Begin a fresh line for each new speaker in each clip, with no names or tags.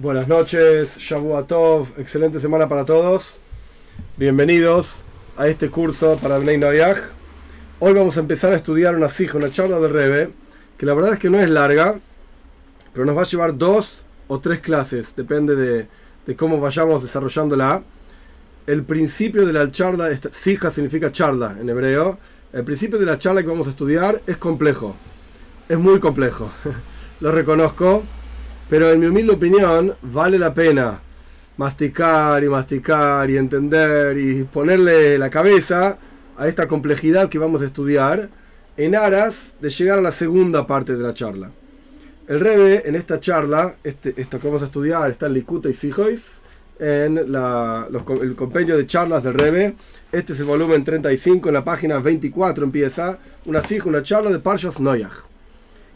Buenas noches, Tov, excelente semana para todos. Bienvenidos a este curso para Bnei Noyaj. Hoy vamos a empezar a estudiar una sija, una charla del Rebe, que la verdad es que no es larga, pero nos va a llevar dos o tres clases, depende de, cómo vayamos desarrollándola. El principio de la charla, sija significa charla en hebreo. El principio de la charla que vamos a estudiar es complejo, es muy complejo, lo reconozco pero en mi humilde opinión, vale la pena masticar y masticar y entender y ponerle la cabeza a esta complejidad que vamos a estudiar en aras de llegar a la segunda parte de la charla. El Rebe en esta charla, este, esto que vamos a estudiar está en Likuta y Sijois, en el compendio de charlas del Rebe. Este es el volumen 35, en la página 24 empieza una sija, una charla de Parshas Noyach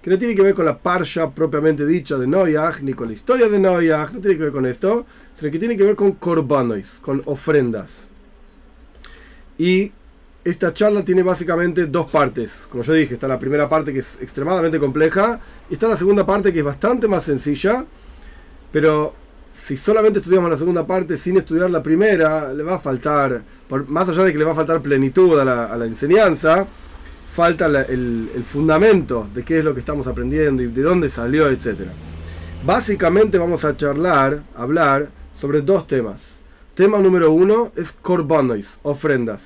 que no tiene que ver con la parsha propiamente dicha de Noyach, ni con la historia de Noyach, no tiene que ver con esto, sino que tiene que ver con corbanois, con ofrendas. Y esta charla tiene básicamente dos partes. Como yo dije, está la primera parte que es extremadamente compleja y está la segunda parte que es bastante más sencilla, pero si solamente estudiamos la segunda parte sin estudiar la primera, le va a faltar, más allá de que le va a faltar plenitud a la enseñanza, falta el, fundamento de qué es lo que estamos aprendiendo y de dónde salió, etc. Básicamente vamos a charlar, hablar sobre dos temas. Tema número uno es korbanos, ofrendas.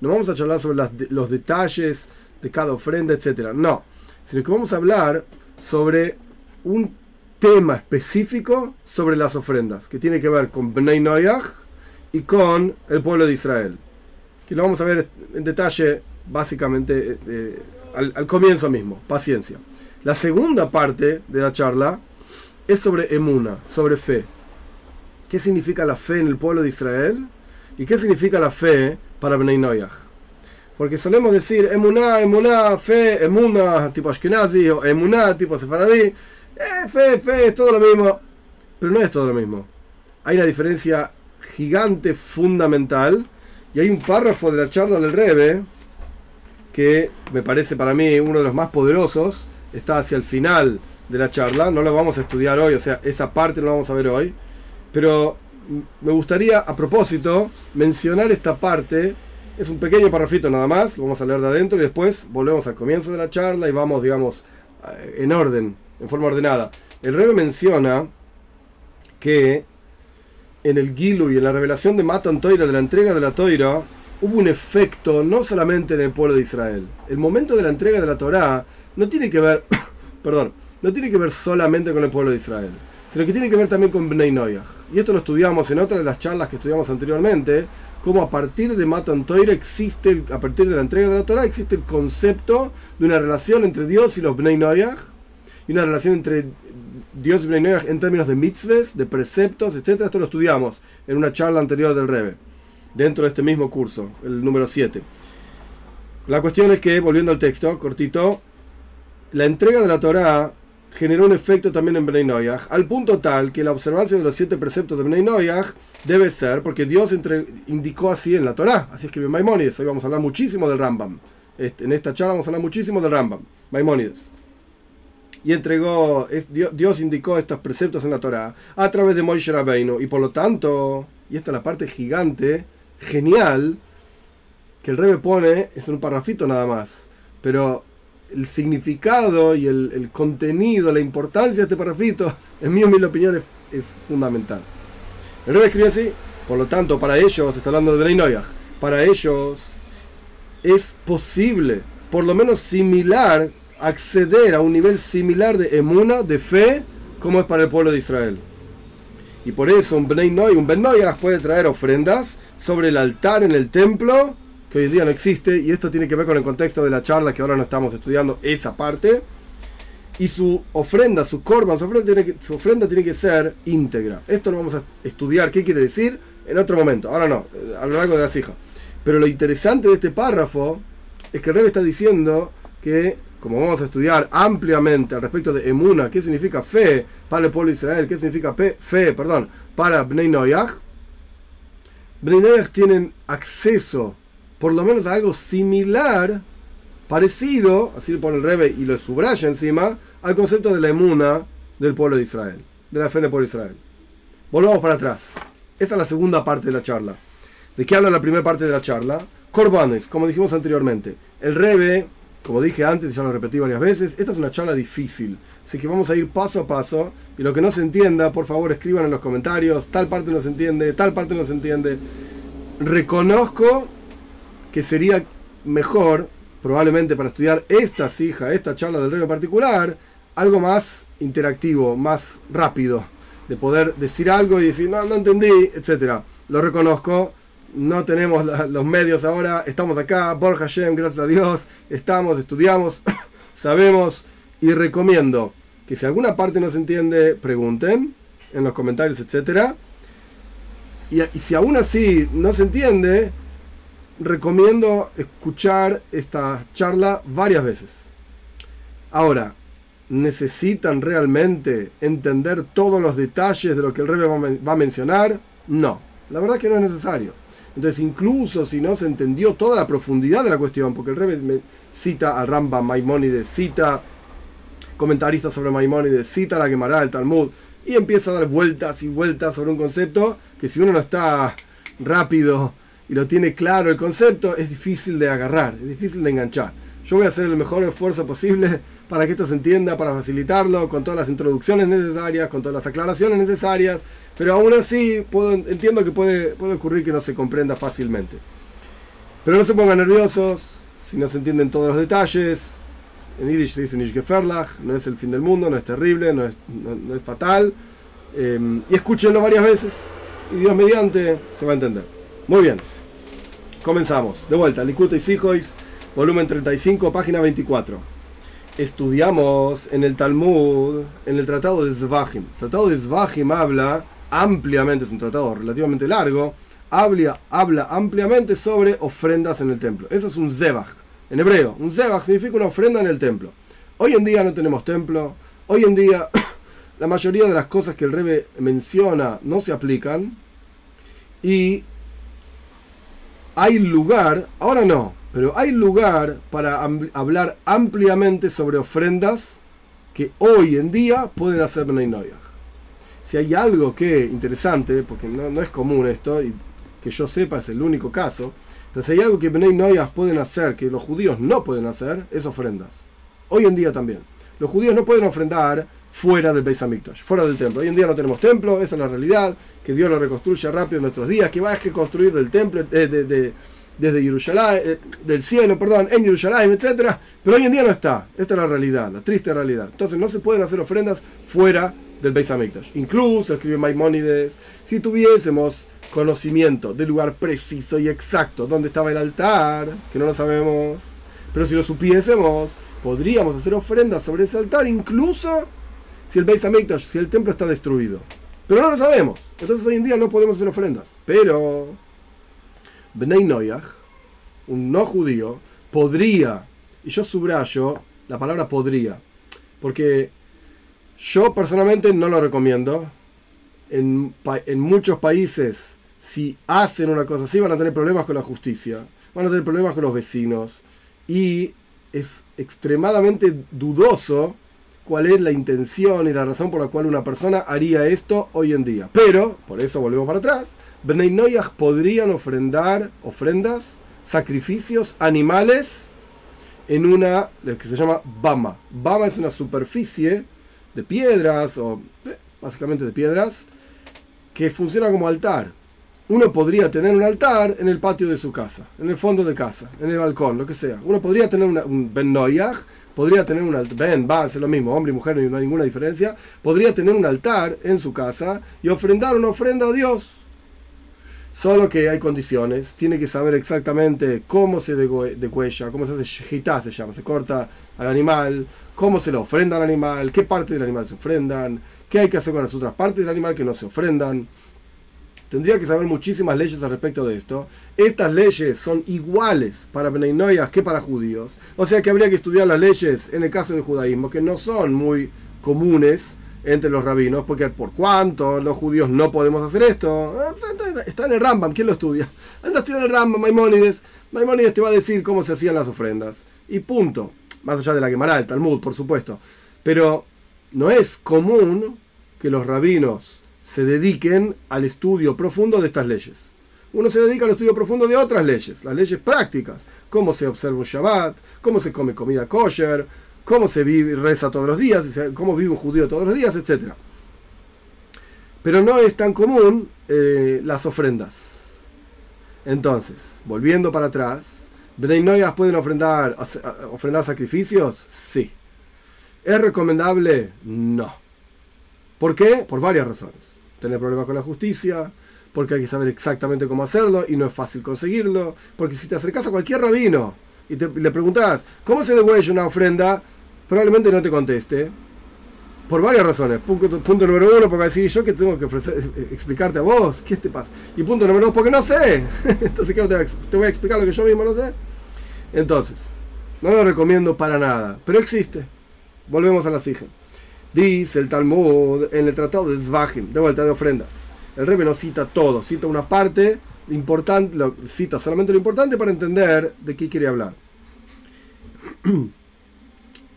No vamos a charlar sobre los detalles de cada ofrenda, etc. No, sino que vamos a hablar sobre un tema específico sobre las ofrendas, que tiene que ver con Bnei Noyach y con el pueblo de Israel. Que lo vamos a ver en detalle básicamente eh, eh, al, comienzo mismo, paciencia. La segunda parte de la charla es sobre emuna, sobre fe. ¿Qué significa la fe en el pueblo de Israel? ¿Y qué significa la fe para Bnei Noyach? Porque solemos decir emuná, emuná, fe, emuna tipo Ashkenazi o emuná tipo Sefaradí. Eh, fe, fe, es todo lo mismo. Pero no es todo lo mismo. Hay una diferencia gigante, fundamental. Y hay un párrafo de la charla del Rebe que me parece para mí uno de los más poderosos, está hacia el final de la charla, no lo vamos a estudiar hoy, o sea, esa parte no la vamos a ver hoy, pero me gustaría a propósito mencionar esta parte, es un pequeño parrafito nada más, lo vamos a leer de adentro y después volvemos al comienzo de la charla y vamos, digamos, en orden, en forma ordenada. El rey menciona que en el Gilu y en la revelación de Matan Toira, de la entrega de la Toira, hubo un efecto no solamente en el pueblo de Israel. El momento de la entrega de la Torá no tiene que ver, perdón, no tiene que ver solamente con el pueblo de Israel, sino que tiene que ver también con Bnei Noyach. Y esto lo estudiamos en otra de las charlas que estudiamos anteriormente, cómo a partir de Matan Toira existe, a partir de la entrega de la Torá, existe el concepto de una relación entre Dios y los Bnei Noyach, y una relación entre Dios y Bnei Noyach en términos de mitzvahs, de preceptos, etc. Esto lo estudiamos en una charla anterior del Rebbe dentro de este mismo curso, el número 7. La cuestión es que, volviendo al texto, cortito, la entrega de la Torá generó un efecto también en Bnei Noyach, al punto tal que la observancia de los siete preceptos de Bnei Noyach debe ser, porque Dios indicó así en la Torá, así es que Maimónides, hoy vamos a hablar muchísimo del Rambam, este, en esta charla vamos a hablar muchísimo del Rambam, Maimónides. Y entregó, Dios, Dios indicó estos preceptos en la Torá a través de Moishe Rabbeinu, y por lo tanto, y esta es la parte gigante, genial que el Rebe pone es un parrafito nada más, pero el significado y el, contenido, la importancia de este parrafito, en mi humilde opinión, es, fundamental. El Rebe escribe así, por lo tanto, para ellos, está hablando de Bnei para ellos es posible, por lo menos similar, acceder a un nivel similar de emuna, de fe, como es para el pueblo de Israel. Y por eso un Bnei un Ben puede traer ofrendas sobre el altar en el templo, que hoy día no existe, y esto tiene que ver con el contexto de la charla que ahora no estamos estudiando, esa parte. Y su ofrenda, su corban, su ofrenda tiene que, su ofrenda tiene que ser íntegra. Esto lo vamos a estudiar, qué quiere decir, en otro momento. Ahora no, a lo largo de las hijas. Pero lo interesante de este párrafo es que el está diciendo que, como vamos a estudiar ampliamente al respecto de Emuna, qué significa fe para el pueblo de Israel, qué significa fe, perdón, para Bnei Noyach, Bnei tienen acceso, por lo menos a algo similar, parecido, así lo pone el Rebe y lo subraya encima, al concepto de la emuna del pueblo de Israel. de la fe por Israel. Volvamos para atrás. Esa es la segunda parte de la charla. ¿De qué habla la primera parte de la charla? Corbanes, como dijimos anteriormente. El Rebe, como dije antes ya lo repetí varias veces, esta es una charla difícil. Así que vamos a ir paso a paso. Y lo que no se entienda, por favor, escriban en los comentarios. Tal parte no se entiende, tal parte no se entiende. Reconozco que sería mejor, probablemente para estudiar esta hija, esta charla del Rebe en particular, algo más interactivo, más rápido. De poder decir algo y decir, no, no entendí, etc. Lo reconozco no tenemos los medios ahora, estamos acá, Borja Hashem, gracias a Dios, estamos, estudiamos, sabemos y recomiendo que si alguna parte no se entiende, pregunten en los comentarios, etc. Y, si aún así no se entiende, recomiendo escuchar esta charla varias veces. Ahora, ¿necesitan realmente entender todos los detalles de lo que el rey va a mencionar? No, la verdad es que no es necesario. Entonces, incluso si no se entendió toda la profundidad de la cuestión, porque el Rebbe cita a Ramba Maimónides, cita comentaristas sobre Maimónides, cita la Gemara, el Talmud, y empieza a dar vueltas y vueltas sobre un concepto que si uno no está rápido y lo tiene claro el concepto, es difícil de agarrar, es difícil de enganchar. Yo voy a hacer el mejor esfuerzo posible para que esto se entienda, para facilitarlo, con todas las introducciones necesarias, con todas las aclaraciones necesarias, pero aún así entiendo que puede, puede ocurrir que no se comprenda fácilmente. Pero no se pongan nerviosos si no se entienden todos los detalles. En Yiddish se dice Nishgeferlach, no es el fin del mundo, no es terrible, no es, no, es fatal. Eh, y escúchenlo varias veces y Dios mediante se va a entender. Muy bien, comenzamos. De vuelta, Likuta y Sijois volumen 35, página 24. Estudiamos en el Talmud, en el tratado de Zvahim. El tratado de Zvahim habla ampliamente, es un tratado relativamente largo, habla, habla ampliamente sobre ofrendas en el templo. Eso es un Zebach, en hebreo. Un Zebach significa una ofrenda en el templo. Hoy en día no tenemos templo, hoy en día la mayoría de las cosas que el Rebe menciona no se aplican y hay lugar, ahora no, pero hay lugar para hablar ampliamente sobre ofrendas que hoy en día pueden hacer Benay Si hay algo que interesante, porque no, es común esto, y que yo sepa es el único caso, si hay algo que Benay pueden hacer que los judíos no pueden hacer, es ofrendas. Hoy en día también. Los judíos no pueden ofrendar fuera del Beis Hamikdash, fuera del templo. Hoy en día no tenemos templo, esa es la realidad, que Dios lo reconstruye rápido en nuestros días, que va a construir del templo, eh, de desde Jerusalén, eh, del cielo, perdón, en Jerusalén, etc. Pero hoy en día no está. Esta es la realidad, la triste realidad. Entonces no se pueden hacer ofrendas fuera del Beis Hamikdash. Incluso, escribe Maimónides, si tuviésemos conocimiento del lugar preciso y exacto donde estaba el altar, que no lo sabemos, pero si lo supiésemos, podríamos hacer ofrendas sobre ese altar, incluso si el Beis Hamikdash, si el templo está destruido. Pero no lo sabemos. Entonces hoy en día no podemos hacer ofrendas. Pero Bnei Noyach, un no judío, podría, y yo subrayo la palabra podría, porque yo personalmente no lo recomiendo. En, muchos países, si hacen una cosa así, van a tener problemas con la justicia, van a tener problemas con los vecinos, y es extremadamente dudoso cuál es la intención y la razón por la cual una persona haría esto hoy en día. Pero, por eso volvemos para atrás, Bnei podrían ofrendar ofrendas, sacrificios, animales en una, lo que se llama Bama. Bama es una superficie de piedras, o eh, básicamente de piedras, que funciona como altar. Uno podría tener un altar en el patio de su casa, en el fondo de casa, en el balcón, lo que sea. Uno podría tener un Ben Noyach podría tener un altar, ven, va, es lo mismo, hombre y mujer, no hay ninguna diferencia, podría tener un altar en su casa y ofrendar una ofrenda a Dios. Solo que hay condiciones, tiene que saber exactamente cómo se decuella, cómo se hace shihita, se llama, se corta al animal, cómo se le ofrenda al animal, qué parte del animal se ofrendan, qué hay que hacer con las otras partes del animal que no se ofrendan tendría que saber muchísimas leyes al respecto de esto. Estas leyes son iguales para Beninoyas que para judíos. O sea que habría que estudiar las leyes en el caso del judaísmo, que no son muy comunes entre los rabinos, porque por cuánto los judíos no podemos hacer esto. Ah, pues, está en el Rambam, ¿quién lo estudia? Anda a estudiar el Rambam, Maimónides. Maimónides te va a decir cómo se hacían las ofrendas. Y punto. Más allá de la Gemara, el Talmud, por supuesto. Pero no es común que los rabinos se dediquen al estudio profundo de estas leyes. Uno se dedica al estudio profundo de otras leyes, las leyes prácticas, cómo se observa un Shabbat, cómo se come comida kosher, cómo se vive, reza todos los días, cómo vive un judío todos los días, etc. Pero no es tan común eh, las ofrendas. Entonces, volviendo para atrás, ¿Bnei Noyas pueden ofrendar, ofrendar sacrificios? Sí. ¿Es recomendable? No. ¿Por qué? Por varias razones. Tener problemas con la justicia, porque hay que saber exactamente cómo hacerlo y no es fácil conseguirlo, porque si te acercas a cualquier rabino y le preguntas, ¿cómo se degüella una ofrenda? Probablemente no te conteste. Por varias razones. Punto, número uno, porque decir yo que tengo que eh, explicarte a vos, ¿qué te pasa? Y punto número dos, porque no sé. Entonces, ¿qué te voy a explicar lo que yo mismo no sé? Entonces, no lo recomiendo para nada, pero existe. Volvemos a la sija. Dice el Talmud en el tratado de Zvahim, de vuelta de ofrendas. El Rebbe no cita todo, cita una parte importante, cita solamente lo importante para entender de qué quiere hablar.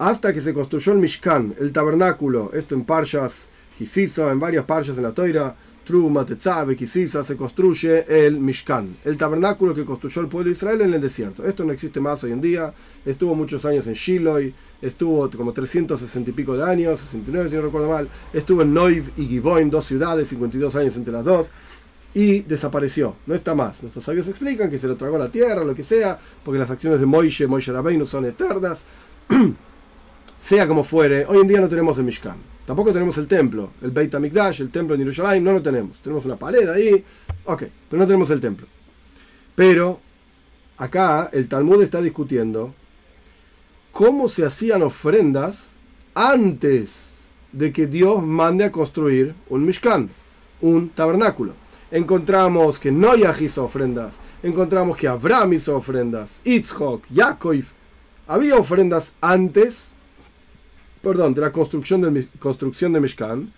Hasta que se construyó el Mishkan, el tabernáculo, esto en Parshas Kisisa, en varias Parshas en la Toira, Truma, Tetzabe, Kisisa, se construye el Mishkan, el tabernáculo que construyó el pueblo de Israel en el desierto. Esto no existe más hoy en día, estuvo muchos años en Shiloh, estuvo como 360 y pico de años, 69 si no recuerdo mal, estuvo en Noiv y Givoin, dos ciudades, 52 años entre las dos, y desapareció, no está más. Nuestros sabios explican que se lo tragó la tierra, lo que sea, porque las acciones de Moishe, Moishe Rabbeinu son eternas. sea como fuere, hoy en día no tenemos el Mishkan, tampoco tenemos el templo, el Beit HaMikdash, el templo de Yerushalayim, no lo tenemos. Tenemos una pared ahí, ok, pero no tenemos el templo. Pero acá el Talmud está discutiendo cómo se hacían ofrendas antes de que Dios mande a construir un Mishkan, un tabernáculo. Encontramos que Noyah hizo ofrendas, encontramos que Abraham hizo ofrendas, Itzhok, Yaakov. Había ofrendas antes, perdón, de la construcción del, construcción de Mishkan,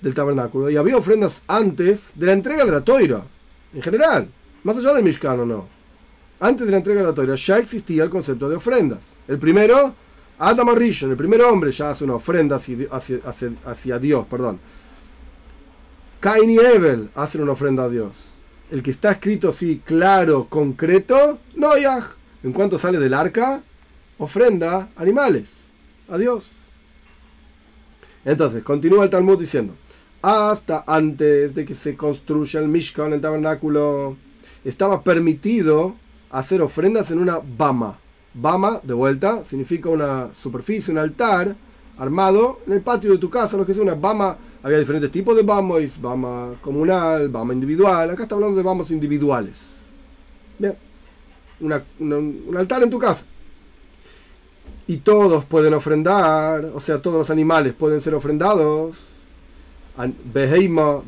del tabernáculo, y había ofrendas antes de la entrega de la toira, en general, más allá del Mishkan o no. Antes de la entrega de la Torah ya existía el concepto de ofrendas. El primero, Adam Arishon, el primer hombre ya hace una ofrenda hacia, Dios, perdón. Cain y Evel hacen una ofrenda a Dios. El que está escrito así, claro, concreto, Noyah. En cuanto sale del arca, ofrenda animales a Dios. Entonces, continúa el Talmud diciendo, hasta antes de que se construya el Mishkan, el tabernáculo, estaba permitido hacer ofrendas en una bama. Bama, de vuelta, significa una superficie, un altar armado en el patio de tu casa, lo que sea una bama. Había diferentes tipos de bamos, bama comunal, bama individual. Acá está hablando de bamos individuales. Bien, un altar en tu casa. Y todos pueden ofrendar, o sea, todos los animales pueden ser ofrendados Beheima,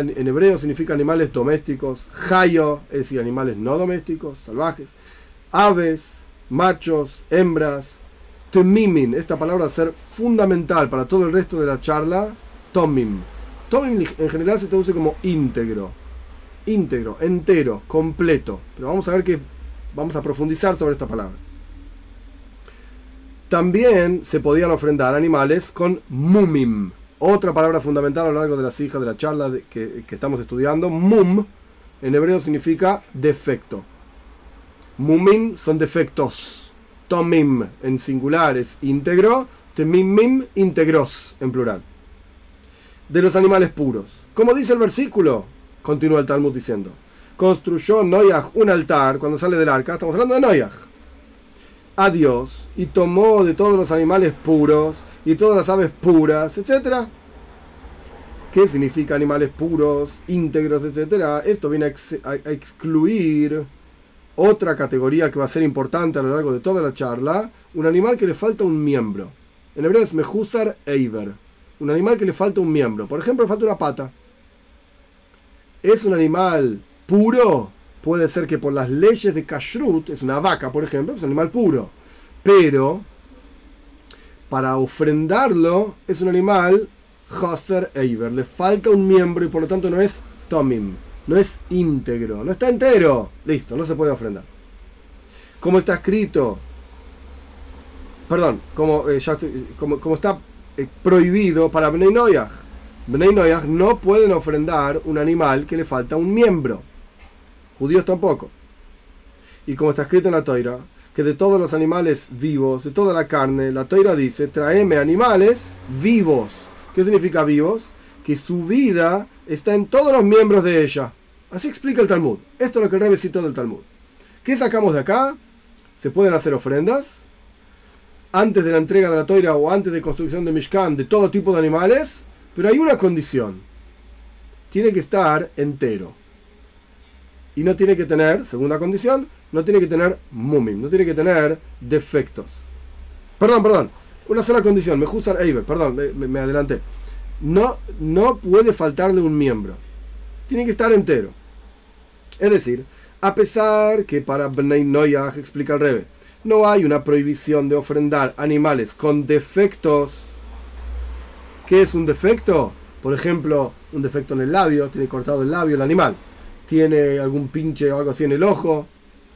en, hebreo significa animales domésticos. Hayo, es decir, animales no domésticos, salvajes. Aves, machos, hembras. Temimin, esta palabra va a ser fundamental para todo el resto de la charla. Tomim. Tomim en general se traduce como íntegro. Íntegro, entero, completo. Pero vamos a ver que vamos a profundizar sobre esta palabra. También se podían ofrendar animales con mumim otra palabra fundamental a lo largo de las hijas de la charla que, estamos estudiando, mum, en hebreo significa defecto. Mumim son defectos. Tomim en singular es íntegro, temimim íntegros en plural. De los animales puros. Como dice el versículo, continúa el Talmud diciendo, construyó Noyaj un altar cuando sale del arca, estamos hablando de Noyaj, a Dios, y tomó de todos los animales puros y todas las aves puras, etc. ¿Qué significa animales puros, íntegros, etcétera? Esto viene a, excluir otra categoría que va a ser importante a lo largo de toda la charla, un animal que le falta un miembro. En hebreo es mejusar eiver, un animal que le falta un miembro. Por ejemplo, le falta una pata. ¿Es un animal puro? Puede ser que por las leyes de kashrut, es una vaca, por ejemplo, es un animal puro. Pero para ofrendarlo es un animal Hosser Eiver. Le falta un miembro y por lo tanto no es Tomim. No es íntegro. No está entero. Listo, no se puede ofrendar. Como está escrito. Perdón, como, eh, como, está eh, prohibido para Bnei Bnei Noyach no pueden ofrendar un animal que le falta un miembro. Judíos tampoco. Y como está escrito en la toira, que de todos los animales vivos, de toda la carne, la toira dice, tráeme animales vivos. ¿Qué significa vivos? Que su vida está en todos los miembros de ella. Así explica el Talmud. Esto es lo que el citó del Talmud. ¿Qué sacamos de acá? Se pueden hacer ofrendas antes de la entrega de la toira o antes de construcción de Mishkan de todo tipo de animales, pero hay una condición. Tiene que estar entero. Y no tiene que tener, segunda condición, no tiene que tener mumim, no tiene que tener defectos. Perdón, perdón. Una sola condición, me Mejusar Eiber, perdón, me, me, adelanté. No, no puede faltarle un miembro. Tiene que estar entero. Es decir, a pesar que para Bnei Noyach, explica el Rebe, no hay una prohibición de ofrendar animales con defectos. ¿Qué es un defecto? Por ejemplo, un defecto en el labio, tiene cortado el labio el animal, tiene algún pinche o algo así en el ojo.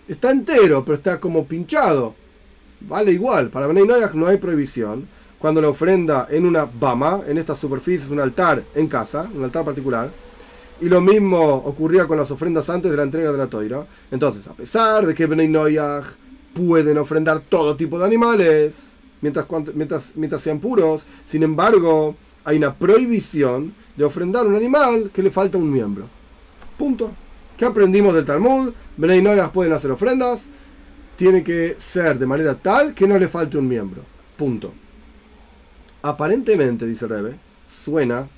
Está entero, pero está como pinchado. Vale igual, para Bnei Noyach no hay prohibición. Cuando la ofrenda en una bama, en estas superficies, un altar en casa, un altar particular, y lo mismo ocurría con las ofrendas antes de la entrega de la toira. Entonces, a pesar de que Bnei Noyach pueden ofrendar todo tipo de animales mientras, mientras, mientras sean puros, sin embargo, hay una prohibición de ofrendar un animal que le falta un miembro. Punto. ¿Qué aprendimos del Talmud? Bnei Noyach pueden hacer ofrendas, tiene que ser de manera tal que no le falte un miembro. Punto. Aparentemente, dice Rebe, suena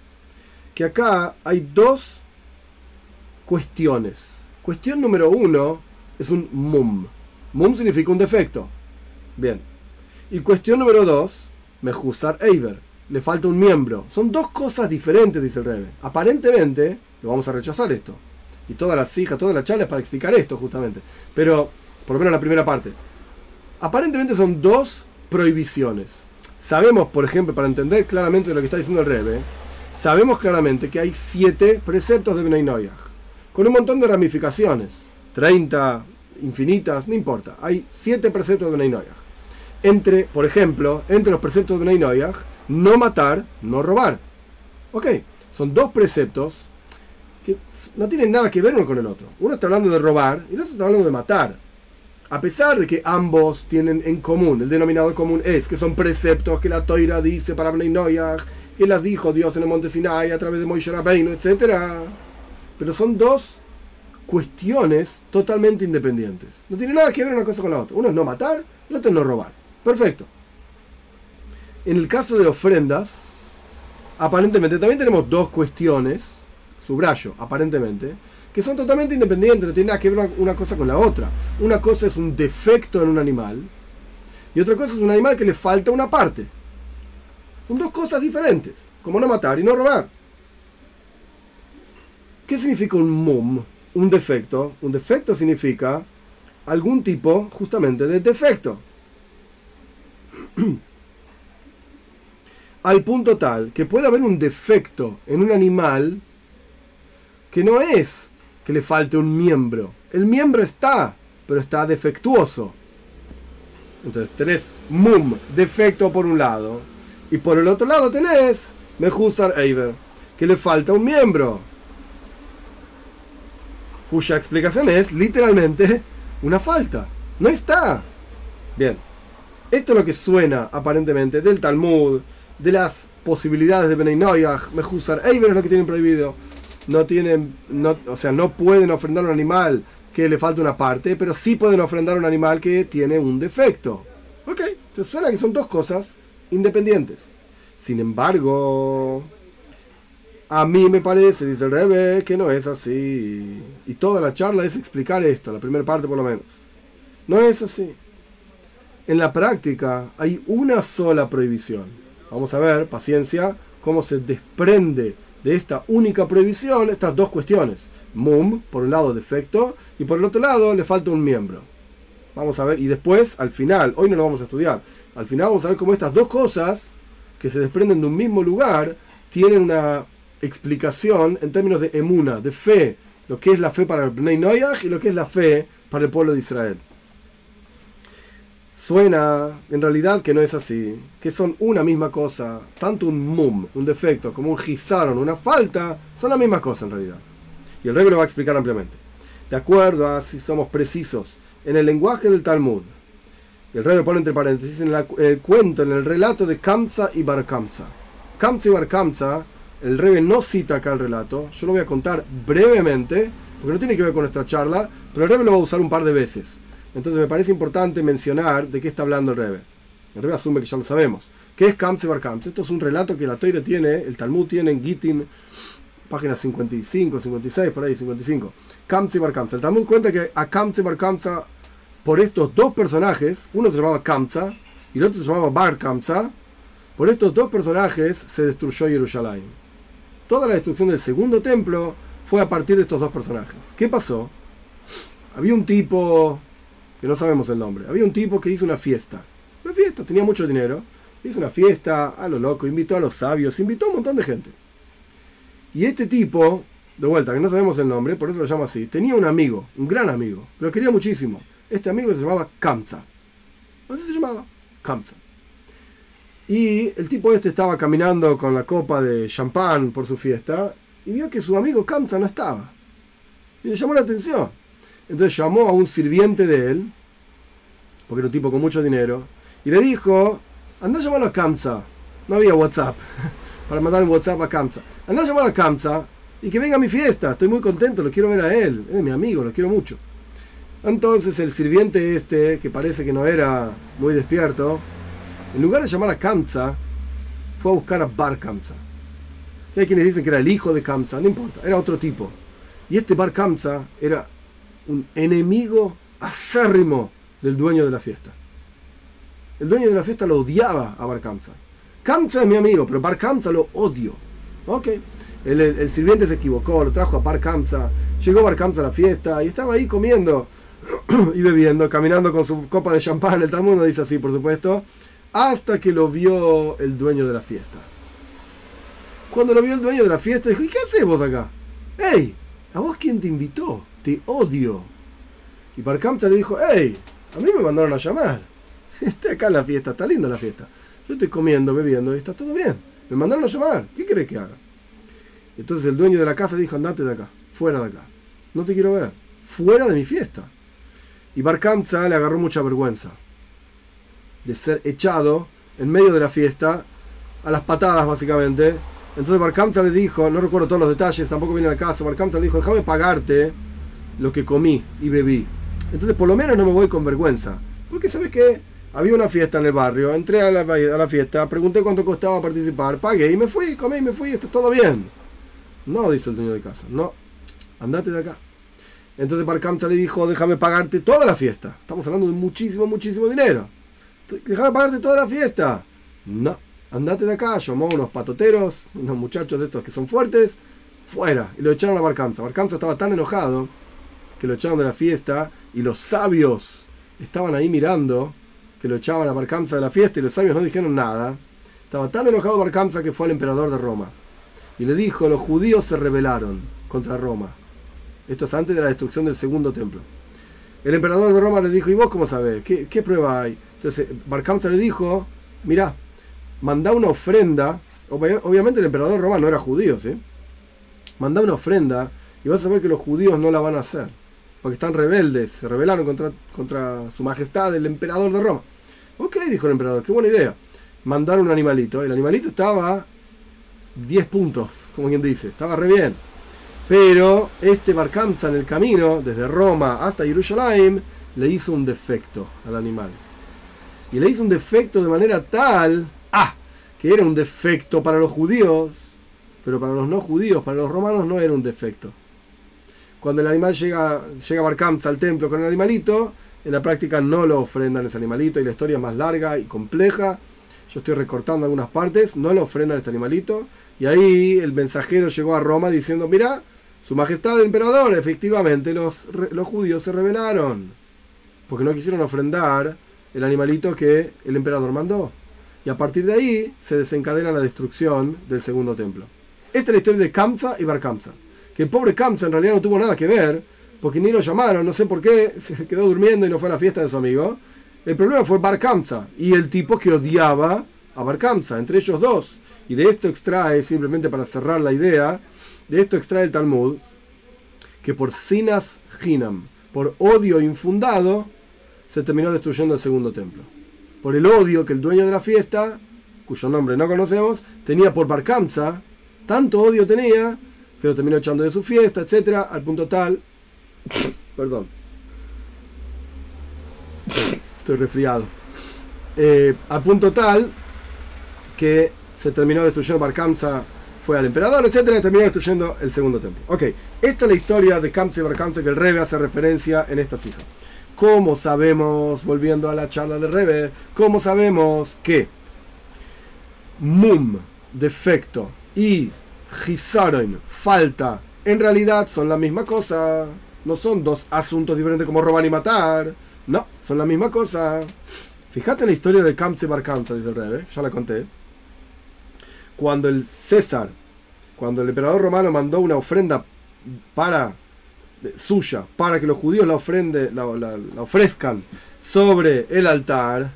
que acá hay dos cuestiones. Cuestión número uno es un mum. Mum significa un defecto. Bien. Y cuestión número dos, mejusar eiber. Le falta un miembro. Son dos cosas diferentes, dice el Rebe. Aparentemente, lo vamos a rechazar esto. Y todas las hijas, todas las charlas para explicar esto, justamente. Pero, por lo menos la primera parte. Aparentemente son dos prohibiciones. Sabemos, por ejemplo, para entender claramente lo que está diciendo el Rebe, sabemos claramente que hay siete preceptos de Benay con un montón de ramificaciones, 30, infinitas, no importa. Hay siete preceptos de Benay Entre, por ejemplo, entre los preceptos de Benay no matar, no robar. Ok, son dos preceptos no tienen nada que ver uno con el otro. Uno está hablando de robar y el otro está hablando de matar. A pesar de que ambos tienen en común, el denominador común es que son preceptos que la Toira dice para Benay que las dijo Dios en el monte Sinai a través de Moisés Rabbeinu, etc pero son dos cuestiones totalmente independientes. No tiene nada que ver una cosa con la otra. Uno es no matar, el otro es no robar. Perfecto. En el caso de ofrendas, aparentemente también tenemos dos cuestiones, subrayo, aparentemente, que son totalmente independientes, no tienen nada que ver una cosa con la otra. Una cosa es un defecto en un animal y otra cosa es un animal que le falta una parte. Son dos cosas diferentes, como no matar y no robar. ¿Qué significa un mum? Un defecto. Un defecto significa algún tipo justamente de defecto. Al punto tal que puede haber un defecto en un animal que no es que le falte un miembro. El miembro está, pero está defectuoso. Entonces tenés mum, defecto por un lado. Y por el otro lado tenés mejusar eiber, que le falta un miembro cuya explicación es literalmente una falta. No está. Bien. Esto es lo que suena aparentemente del Talmud, de las posibilidades de Benay Mejusar, Eiber es lo que tienen prohibido. No tienen, no, o sea, no pueden ofrendar un animal que le falta una parte, pero sí pueden ofrendar un animal que tiene un defecto. Ok, te suena que son dos cosas independientes. Sin embargo, a mí me parece, dice el Rebe, que no es así. Y toda la charla es explicar esto, la primera parte por lo menos. No es así. En la práctica hay una sola prohibición. Vamos a ver, paciencia, cómo se desprende de esta única prohibición estas dos cuestiones. Mum, por un lado defecto, y por el otro lado le falta un miembro. Vamos a ver, y después, al final, hoy no lo vamos a estudiar, al final vamos a ver cómo estas dos cosas, que se desprenden de un mismo lugar, tienen una explicación en términos de emuna, de fe, lo que es la fe para el Bnei y lo que es la fe para el pueblo de Israel. Suena en realidad que no es así, que son una misma cosa, tanto un mum, un defecto, como un gizaron, una falta, son la misma cosa en realidad. Y el rey lo va a explicar ampliamente. De acuerdo a si somos precisos en el lenguaje del Talmud. El rey lo pone entre paréntesis en, el cuento, en el relato de Kamsa y Bar Kamsa. Kamsa y Bar Kamsa, el rey no cita acá el relato, yo lo voy a contar brevemente, porque no tiene que ver con nuestra charla, pero el rey lo va a usar un par de veces. Entonces me parece importante mencionar de qué está hablando el Rebe. El Rebe asume que ya lo sabemos. ¿Qué es Kamse Bar Kamse? Esto es un relato que la Toira tiene, el Talmud tiene en Gittin, página 55, 56, por ahí, 55. Kamse Bar Kamsa. El Talmud cuenta que a Kamse Bar Kamsa, por estos dos personajes, uno se llamaba Kamsa y el otro se llamaba Bar Kamsa, por estos dos personajes se destruyó Jerusalén. Toda la destrucción del segundo templo fue a partir de estos dos personajes. ¿Qué pasó? Había un tipo que no sabemos el nombre. Había un tipo que hizo una fiesta. Una fiesta, tenía mucho dinero. Hizo una fiesta a lo loco, invitó a los sabios, invitó a un montón de gente. Y este tipo, de vuelta, que no sabemos el nombre, por eso lo llamo así, tenía un amigo, un gran amigo, lo quería muchísimo. Este amigo se llamaba Kamsa. Así se llamaba, Kamsa. Y el tipo este estaba caminando con la copa de champán por su fiesta y vio que su amigo Kamsa no estaba. Y le llamó la atención. Entonces llamó a un sirviente de él, porque era un tipo con mucho dinero, y le dijo, anda a llamar a Kamsa. No había WhatsApp, para mandar un WhatsApp a Kamsa. Anda a llamar a Kamsa y que venga a mi fiesta. Estoy muy contento, lo quiero ver a él. Es mi amigo, lo quiero mucho. Entonces el sirviente este, que parece que no era muy despierto, en lugar de llamar a Kamsa, fue a buscar a Bar Kamsa. hay quienes dicen que era el hijo de Kamsa, no importa, era otro tipo. Y este Bar Kamsa era un enemigo acérrimo del dueño de la fiesta. El dueño de la fiesta lo odiaba a Bar Kamsa. Es mi amigo, pero Bar lo odio. Ok. El, sirviente se equivocó, lo trajo a Bar. Llegó Bar a la fiesta y estaba ahí comiendo y bebiendo, caminando con su copa de champán. El Talmud dice así, por supuesto. Hasta que lo vio el dueño de la fiesta. Cuando lo vio el dueño de la fiesta, dijo: ¿Y qué haces vos acá? ¡Ey! ¿A vos quién te invitó? Te odio. Y Parkamsa le dijo, hey, a mí me mandaron a llamar. Esté acá en la fiesta, está linda la fiesta. Yo estoy comiendo, bebiendo y está todo bien. Me mandaron a llamar. ¿Qué querés que haga? Entonces el dueño de la casa dijo, andate de acá, fuera de acá. No te quiero ver. Fuera de mi fiesta. Y Barkamsa le agarró mucha vergüenza de ser echado en medio de la fiesta, a las patadas básicamente. Entonces Barkamsa le dijo, no recuerdo todos los detalles, tampoco viene al caso, Barkamsa le dijo, déjame pagarte lo que comí y bebí. Entonces por lo menos no me voy con vergüenza. Porque sabes que había una fiesta en el barrio, entré a la, fiesta, pregunté cuánto costaba participar, pagué y me fui, comí y me fui, está todo bien. No, dice el dueño de casa, no, andate de acá. Entonces Barkamsa le dijo, déjame pagarte toda la fiesta. Estamos hablando de muchísimo, muchísimo dinero. Déjame pagarte toda la fiesta. No, andate de acá. Llamó unos patoteros, unos muchachos de estos que son fuertes, fuera. Y lo echaron a Barkamsa. Barkamsa estaba tan enojado que lo echaron de la fiesta y los sabios estaban ahí mirando que lo echaban a Barcamsa de la fiesta y los sabios no dijeron nada. Estaba tan enojado Barcamsa que fue al emperador de Roma y le dijo, los judíos se rebelaron contra Roma. Esto es antes de la destrucción del segundo templo. El emperador de Roma le dijo, ¿y vos cómo sabés? ¿Qué, prueba hay? Entonces Barcamsa le dijo, mira, manda una ofrenda. Obviamente el emperador de Roma no era judío, ¿sí? Manda una ofrenda y vas a ver que los judíos no la van a hacer porque están rebeldes, se rebelaron contra, contra su majestad, el emperador de Roma. Ok, dijo el emperador, qué buena idea. Mandaron un animalito. El animalito estaba 10 puntos, como quien dice, estaba re bien. Pero este Barcanza en el camino, desde Roma hasta Jerusalén, le hizo un defecto al animal. Y le hizo un defecto de manera tal, ah, que era un defecto para los judíos, pero para los no judíos, para los romanos no era un defecto cuando el animal llega, llega a al templo con el animalito, en la práctica no lo ofrendan ese animalito y la historia es más larga y compleja. Yo estoy recortando algunas partes, no lo ofrendan este animalito. Y ahí el mensajero llegó a Roma diciendo, mira, su majestad el emperador, efectivamente los, los judíos se rebelaron. Porque no quisieron ofrendar el animalito que el emperador mandó. Y a partir de ahí se desencadena la destrucción del segundo templo. Esta es la historia de Kamsa y Bar que el pobre Kamsa en realidad no tuvo nada que ver, porque ni lo llamaron, no sé por qué, se quedó durmiendo y no fue a la fiesta de su amigo. El problema fue Bar Kamsa y el tipo que odiaba a Bar Kamsa, entre ellos dos. Y de esto extrae, simplemente para cerrar la idea, de esto extrae el Talmud, que por Sinas Hinam, por odio infundado, se terminó destruyendo el segundo templo. Por el odio que el dueño de la fiesta, cuyo nombre no conocemos, tenía por Bar Kamsa, tanto odio tenía, que lo terminó echando de su fiesta, etcétera, al punto tal. Perdón. Estoy resfriado. Eh, al punto tal que se terminó destruyendo Bar fue al emperador, etcétera, y terminó destruyendo el segundo templo. Ok, esta es la historia de Kamsa y Bar que el Rebe hace referencia en esta cifra. ¿Cómo sabemos, volviendo a la charla del Rebe, cómo sabemos que mum, defecto, y gisaron, falta, en realidad son la misma cosa? No son dos asuntos diferentes como robar y matar. No, son la misma cosa. Fíjate en la historia de Kamsa y Bar Kamsa, dice el Rebe, ya la conté cuando el César, cuando el emperador romano mandó una ofrenda para suya, para que los judíos la, ofrende, la, ofrezcan sobre el altar,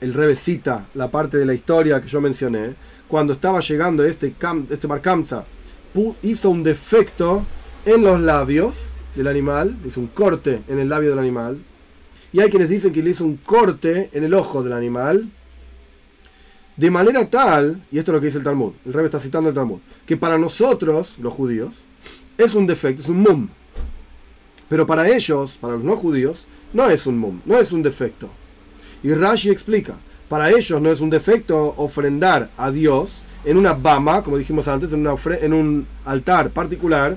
el Rebe cita la parte de la historia que yo mencioné, cuando estaba llegando este, este hizo un defecto en los labios del animal, hizo un corte en el labio del animal, y hay quienes dicen que le hizo un corte en el ojo del animal, de manera tal, y esto es lo que dice el Talmud, el rey está citando el Talmud, que para nosotros, los judíos, es un defecto, es un mum. Pero para ellos, para los no judíos, no es un mum, no es un defecto. Y Rashi explica, para ellos no es un defecto ofrendar a Dios en una bama, como dijimos antes, en, una en un altar particular.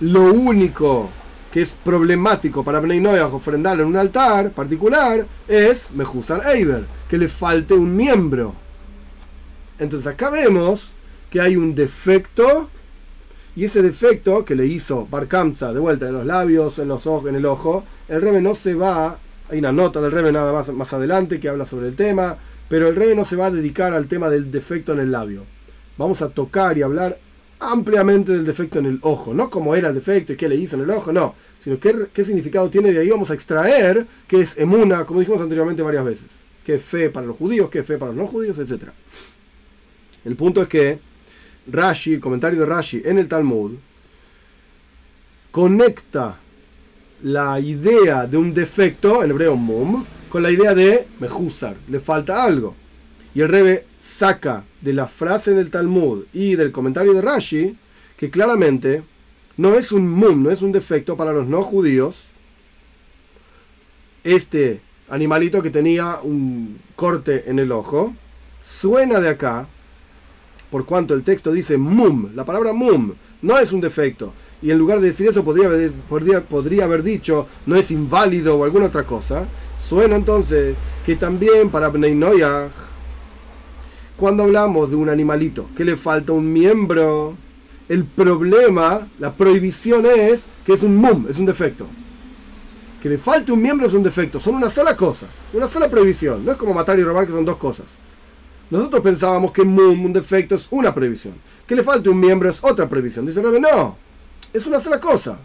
Lo único que es problemático para Bnei Noach ofrendar en un altar particular es Mejusar Eiber, que le falte un miembro. Entonces acá vemos que hay un defecto y ese defecto que le hizo Barkamsa de vuelta en los labios, en los ojos, en el ojo, el Rebe no se va, hay una nota del Rebe nada más, más adelante que habla sobre el tema, pero el Rebe no se va a dedicar al tema del defecto en el labio. Vamos a tocar y hablar ampliamente del defecto en el ojo, no cómo era el defecto y qué le hizo en el ojo, no, sino qué, qué significado tiene de ahí vamos a extraer, que es emuna, como dijimos anteriormente varias veces, qué es fe para los judíos, qué es fe para los no judíos, etc. El punto es que Rashi, el comentario de Rashi en el Talmud, conecta la idea de un defecto, en hebreo mum, con la idea de mejusar, le falta algo. Y el Rebe saca de la frase del Talmud y del comentario de Rashi que claramente no es un mum, no es un defecto para los no judíos. Este animalito que tenía un corte en el ojo suena de acá, por cuanto el texto dice mum, la palabra mum no es un defecto. Y en lugar de decir eso podría, podría, podría haber dicho no es inválido o alguna otra cosa. Suena entonces que también para Bnei cuando hablamos de un animalito que le falta un miembro, el problema, la prohibición es que es un mum, es un defecto. Que le falte un miembro es un defecto, son una sola cosa, una sola prohibición. No es como matar y robar que son dos cosas. Nosotros pensábamos que mum, un defecto, es una prohibición. Que le falte un miembro es otra prohibición. Dice Rebe, no, es una sola cosa.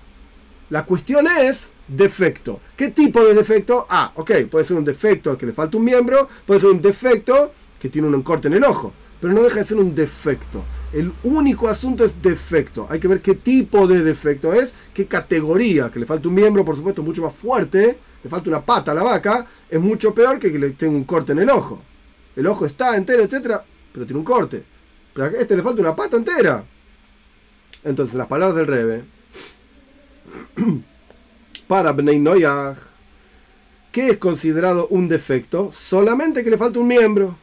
La cuestión es defecto. ¿Qué tipo de defecto? Ah, ok, puede ser un defecto que le falta un miembro, puede ser un defecto que tiene un corte en el ojo, pero no deja de ser un defecto. El único asunto es defecto. Hay que ver qué tipo de defecto es, qué categoría. Que le falta un miembro, por supuesto, mucho más fuerte. Le falta una pata a la vaca. Es mucho peor que que le tenga un corte en el ojo. El ojo está entero, etcétera, pero tiene un corte. Pero a este le falta una pata entera. Entonces, las palabras del Rebe. Para Bnei Noyah, ¿qué es considerado un defecto? Solamente que le falta un miembro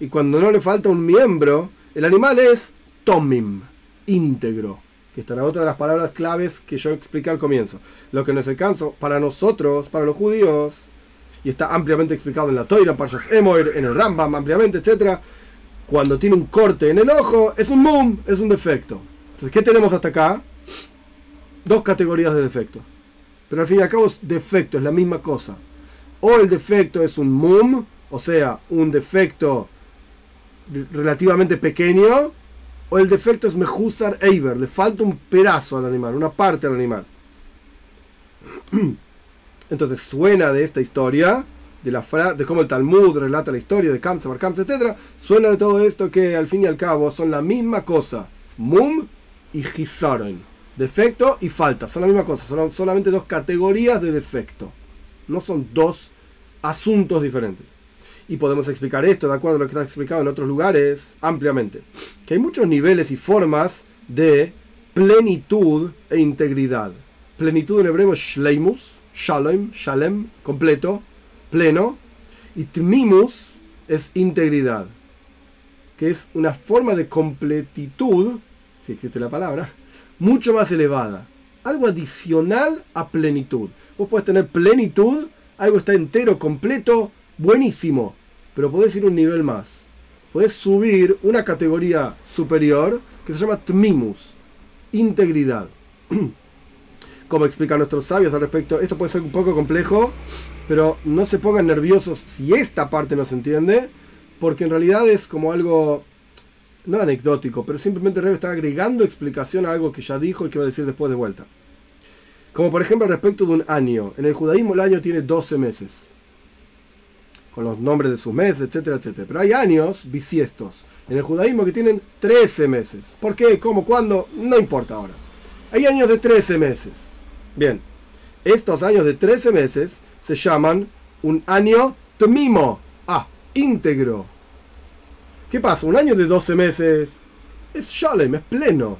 y cuando no le falta un miembro, el animal es tomim, íntegro, que estará otra de las palabras claves que yo expliqué al comienzo. Lo que no es el caso para nosotros, para los judíos, y está ampliamente explicado en la Toira, en Parshas en el Rambam, ampliamente, etc. Cuando tiene un corte en el ojo, es un mum, es un defecto. Entonces, ¿qué tenemos hasta acá? Dos categorías de defecto. Pero al fin y al cabo, defecto es la misma cosa. O el defecto es un mum, o sea, un defecto relativamente pequeño, o el defecto es Mejusar Eiber, le falta un pedazo al animal, una parte al animal. Entonces suena de esta historia, de, la de cómo el Talmud relata la historia de Kamsa, Bar Kamsa, etc. Suena de todo esto que al fin y al cabo son la misma cosa. Mum y Hisaron. Defecto y falta. Son la misma cosa. Son solamente dos categorías de defecto. No son dos asuntos diferentes. Y podemos explicar esto de acuerdo a lo que está explicado en otros lugares ampliamente. Que hay muchos niveles y formas de plenitud e integridad. Plenitud en hebreo es shleimus, shalom, shalem, completo, pleno. Y tmimus es integridad, que es una forma de completitud, si existe la palabra, mucho más elevada. Algo adicional a plenitud. Vos puedes tener plenitud, algo está entero, completo, buenísimo, pero podés ir un nivel más. Podés subir una categoría superior que se llama tmimus, integridad. Como explican nuestros sabios al respecto, esto puede ser un poco complejo, pero no se pongan nerviosos si esta parte no se entiende, porque en realidad es como algo, no anecdótico, pero simplemente Rebe está agregando explicación a algo que ya dijo y que va a decir después de vuelta. Como por ejemplo respecto de un año. En el judaísmo el año tiene 12 meses, con los nombres de sus meses, etcétera, etcétera. Pero hay años bisiestos en el judaísmo que tienen 13 meses. ¿Por qué? ¿Cómo? ¿Cuándo? No importa ahora. Hay años de 13 meses. Bien, estos años de 13 meses se llaman un año tmimo. Ah, íntegro. ¿Qué pasa? Un año de 12 meses es shalem, es pleno.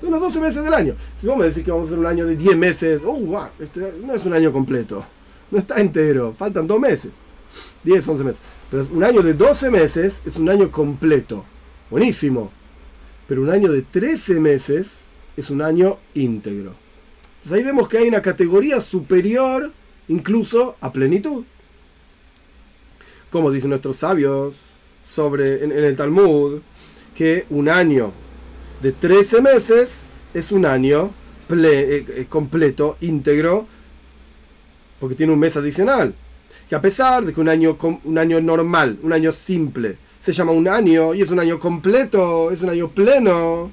Son los 12 meses del año. Si vos me decís que vamos a hacer un año de 10 meses, uh, este no es un año completo. No está entero. Faltan 2 meses. 10, 11 meses. Pero un año de 12 meses es un año completo. Buenísimo. Pero un año de 13 meses es un año íntegro. Entonces ahí vemos que hay una categoría superior incluso a plenitud. Como dicen nuestros sabios sobre, en, el Talmud, que un año de 13 meses es un año eh, eh, completo, íntegro, porque tiene un mes adicional que a pesar de que un año, un año normal, un año simple, se llama un año y es un año completo, es un año pleno,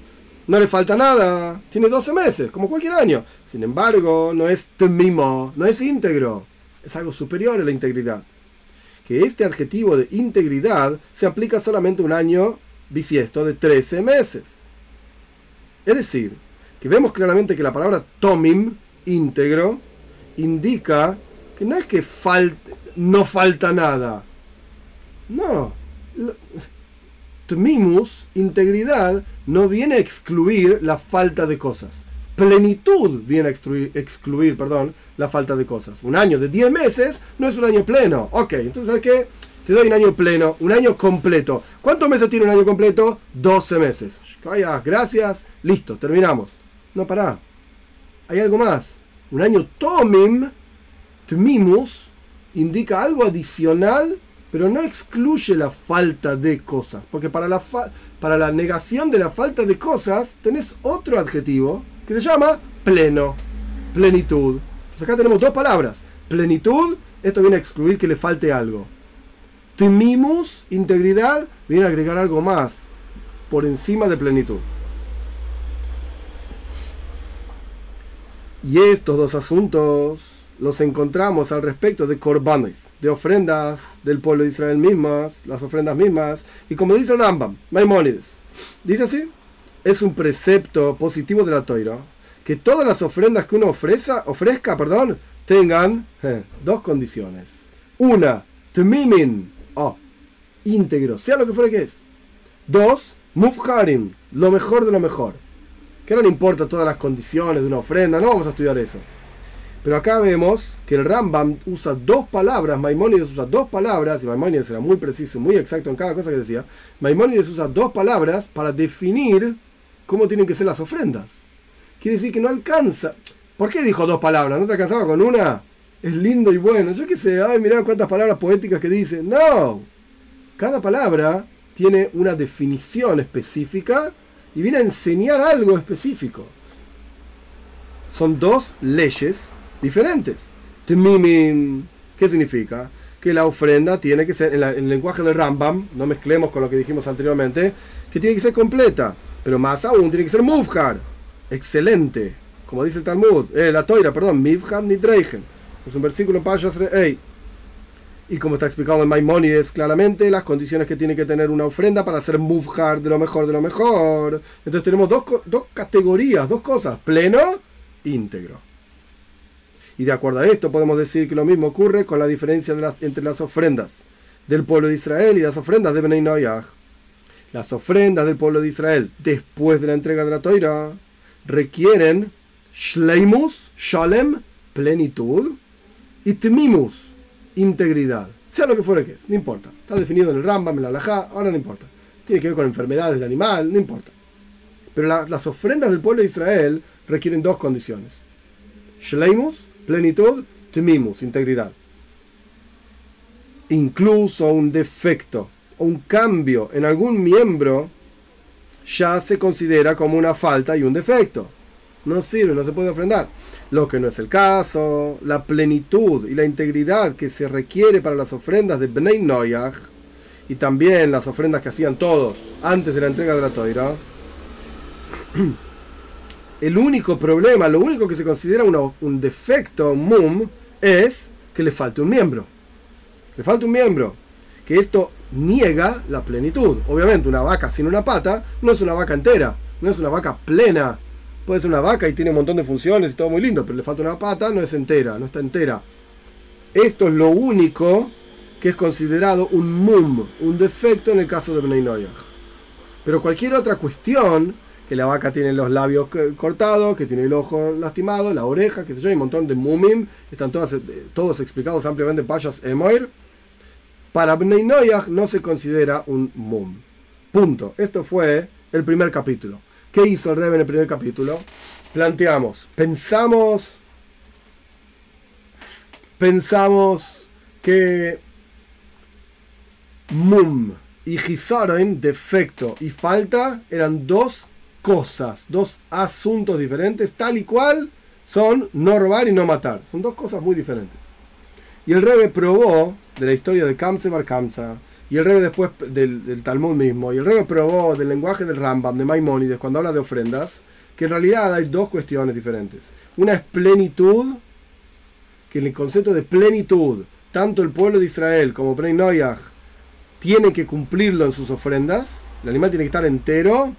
no le falta nada, tiene 12 meses, como cualquier año. Sin embargo, no es tmimo, no es íntegro, es algo superior a la integridad. Que este adjetivo de integridad se aplica solamente un año bisiesto de 13 meses. Es decir, que vemos claramente que la palabra tomim, íntegro, indica que no es que no falta nada. No. Tmimus, integridad, no viene a excluir la falta de cosas. Plenitud viene a excluir, excluir perdón, la falta de cosas. Un año de 10 meses no es un año pleno. Ok, entonces ¿sabes qué? Te doy un año pleno, un año completo. ¿Cuántos meses tiene un año completo? 12 meses. Vaya, gracias, listo, terminamos. No, pará. Hay algo más. Un año tomim, tmimus, indica algo adicional, pero no excluye la falta de cosas. Porque para la, para la negación de la falta de cosas tenés otro adjetivo que se llama pleno, plenitud. Acá tenemos dos palabras. Plenitud, esto viene a excluir que le falte algo. Timimus, integridad, viene a agregar algo más por encima de plenitud. Y estos dos asuntos los encontramos al respecto de corbanes, de ofrendas del pueblo de Israel mismas, las ofrendas mismas, y como dice Rambam, Maimónides, dice así, es un precepto positivo de la Toira, que todas las ofrendas que uno ofrezca, ofrezca perdón, tengan dos condiciones. Una, tmimin, oh, íntegro, sea lo que fuera que es. Dos, mufharim, lo mejor de lo mejor. Que no le importa todas las condiciones de una ofrenda, no vamos a estudiar eso. Pero acá vemos que el Rambam usa dos palabras, Maimónides usa dos palabras, y Maimónides era muy preciso, muy exacto en cada cosa que decía. Maimónides usa dos palabras para definir cómo tienen que ser las ofrendas. Quiere decir que no alcanza. ¿Por qué dijo dos palabras? ¿No te alcanzaba con una? Es lindo y bueno. Yo qué sé, ay, mirá cuántas palabras poéticas que dice. No. Cada palabra tiene una definición específica y viene a enseñar algo específico. Son dos leyes diferentes. Tmimin, ¿qué significa? Que la ofrenda tiene que ser, en, el lenguaje del Rambam, no mezclemos con lo que dijimos anteriormente, que tiene que ser completa, pero más aún tiene que ser mufhar, excelente, como dice el Talmud, eh, la toira, perdón, mifhar ni dreigen, Es un versículo en Payas Ey. Y como está explicado en Maimónides claramente, las condiciones que tiene que tener una ofrenda para ser mufjar de lo mejor de lo mejor. Entonces tenemos dos, dos categorías, dos cosas, pleno, íntegro. Y de acuerdo a esto podemos decir que lo mismo ocurre con la diferencia entre las ofrendas del pueblo de Israel y las ofrendas de Benay Noyah. Las ofrendas del pueblo de Israel después de la entrega de la Toira requieren shleimus, shalem, plenitud, y tmimus, integridad. Sea lo que fuera que es, no importa. Está definido en el Rambam, en la Alajá, ahora no importa. Tiene que ver con enfermedades del animal, no importa. Pero las ofrendas del pueblo de Israel requieren dos condiciones. Shleimus, plenitud, tmimus, integridad. Incluso un defecto o un cambio en algún miembro ya se considera como una falta y un defecto. No sirve, no se puede ofrendar. Lo que no es el caso, la plenitud y la integridad que se requiere para las ofrendas de Bnei Noyach y también las ofrendas que hacían todos antes de la entrega de la Toira. El único problema, lo único que se considera un defecto, mum, es que le falte un miembro. Le falta un miembro. Que esto niega la plenitud. Obviamente, una vaca sin una pata no es una vaca entera, no es una vaca plena. Puede ser una vaca y tiene un montón de funciones y todo muy lindo, pero le falta una pata, no es entera, no está entera. Esto es lo único que es considerado un mum, un defecto en el caso de Bnei Pero cualquier otra cuestión, que la vaca tiene los labios cortados, que tiene el ojo lastimado, la oreja, que sé yo, un montón de mumim, están todos, eh, todos explicados ampliamente en Payas Emoir, para Bnei no se considera un mum. Punto. Esto fue el primer capítulo. ¿Qué hizo el Rebbe en el primer capítulo? Planteamos, pensamos, pensamos que mum y gizaron, defecto y falta, eran dos cosas, dos asuntos diferentes, tal y cual son no robar y no matar. Son dos cosas muy diferentes. Y el Rebbe probó de la historia de Kamse Bar Kamsa, y el Rebbe después del, Talmud mismo, y el Rebbe probó del lenguaje del Rambam, de Maimónides, cuando habla de ofrendas, que en realidad hay dos cuestiones diferentes. Una es plenitud, que en el concepto de plenitud, tanto el pueblo de Israel como Bnei Noyach tienen que cumplirlo en sus ofrendas, el animal tiene que estar entero,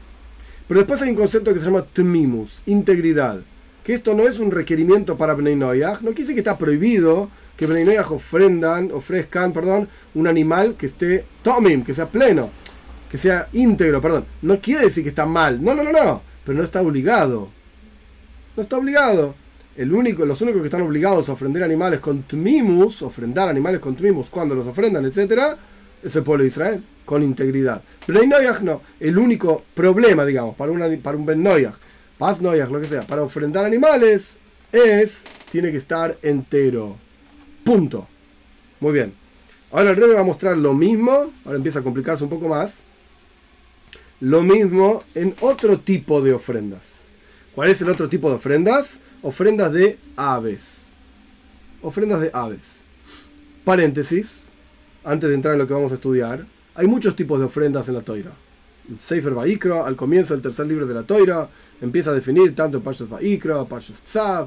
pero después hay un concepto que se llama tmimus, integridad, que esto no es un requerimiento para Bnei Noyach, no quiere decir que está prohibido, que Bnei ofrendan, ofrezcan, perdón, un animal que esté tomim, que sea pleno, que sea íntegro, perdón. No quiere decir que está mal, no, no, no, no, pero no está obligado. No está obligado. El único, los únicos que están obligados a ofrendar animales con tmimus, ofrendar animales con tmimus cuando los ofrendan, etc., es el pueblo de Israel, con integridad. Bnei no. El único problema, digamos, para, una, para un Ben Noyach, Paz lo que sea, para ofrendar animales, es, tiene que estar entero. Punto. Muy bien. Ahora el rey va a mostrar lo mismo, ahora empieza a complicarse un poco más, lo mismo en otro tipo de ofrendas. ¿Cuál es el otro tipo de ofrendas? Ofrendas de aves. Ofrendas de aves. Paréntesis, antes de entrar en lo que vamos a estudiar, hay muchos tipos de ofrendas en la toira. Sefer Vaikra, al comienzo del tercer libro de la toira, empieza a definir tanto Pashas Vaikra, Pashas Tzav,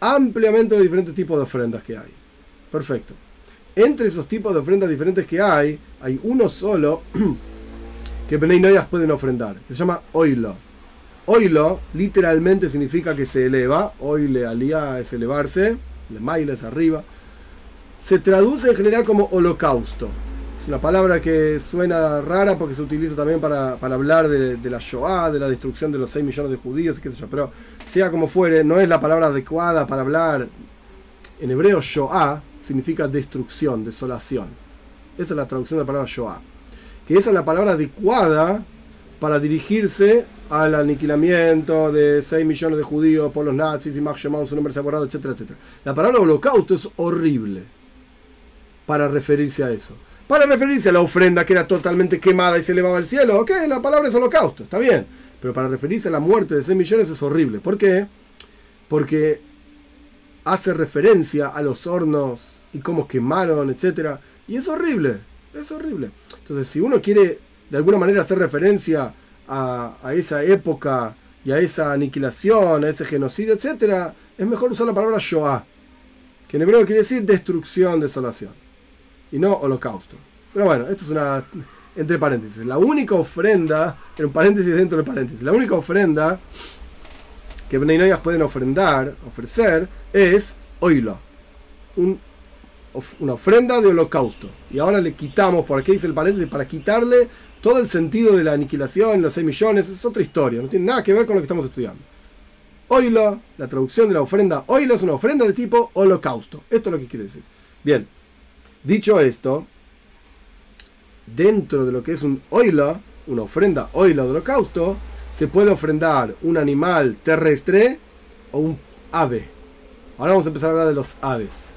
ampliamente los diferentes tipos de ofrendas que hay. Perfecto. Entre esos tipos de ofrendas diferentes que hay, hay uno solo que Benei pueden ofrendar, se llama oilo. Oilo literalmente significa que se eleva, oile alía es elevarse, de maila es arriba. Se traduce en general como holocausto. Es una palabra que suena rara porque se utiliza también para, hablar de, la Shoah, de la destrucción de los 6 millones de judíos, qué sé yo. Pero sea como fuere, no es la palabra adecuada para hablar en hebreo Shoah significa destrucción, desolación. Esa es la traducción de la palabra Shoah. Que esa es la palabra adecuada para dirigirse al aniquilamiento de 6 millones de judíos por los nazis y Max su nombre se ha borrado, etcétera, etcétera. La palabra holocausto es horrible para referirse a eso. Para referirse a la ofrenda que era totalmente quemada y se elevaba al cielo, ok, la palabra es holocausto, está bien. Pero para referirse a la muerte de 6 millones es horrible. ¿Por qué? Porque hace referencia a los hornos y cómo quemaron, etc. Y es horrible, es horrible. Entonces, si uno quiere de alguna manera hacer referencia a, esa época y a esa aniquilación, a ese genocidio, etc., es mejor usar la palabra Shoah, que en hebreo quiere decir destrucción, desolación, y no holocausto. Pero bueno, esto es una, entre paréntesis, la única ofrenda, en paréntesis dentro del paréntesis, la única ofrenda que Bnei pueden ofrendar, ofrecer, es oilo, un, una ofrenda de holocausto. Y ahora le quitamos, por aquí dice el paréntesis, para quitarle todo el sentido de la aniquilación, los 6 millones, es otra historia, no tiene nada que ver con lo que estamos estudiando. Oilo, la traducción de la ofrenda oilo es una ofrenda de tipo holocausto. Esto es lo que quiere decir. Bien, dicho esto, dentro de lo que es un oilo, una ofrenda oilo de holocausto, se puede ofrendar un animal terrestre o un ave. Ahora vamos a empezar a hablar de los aves.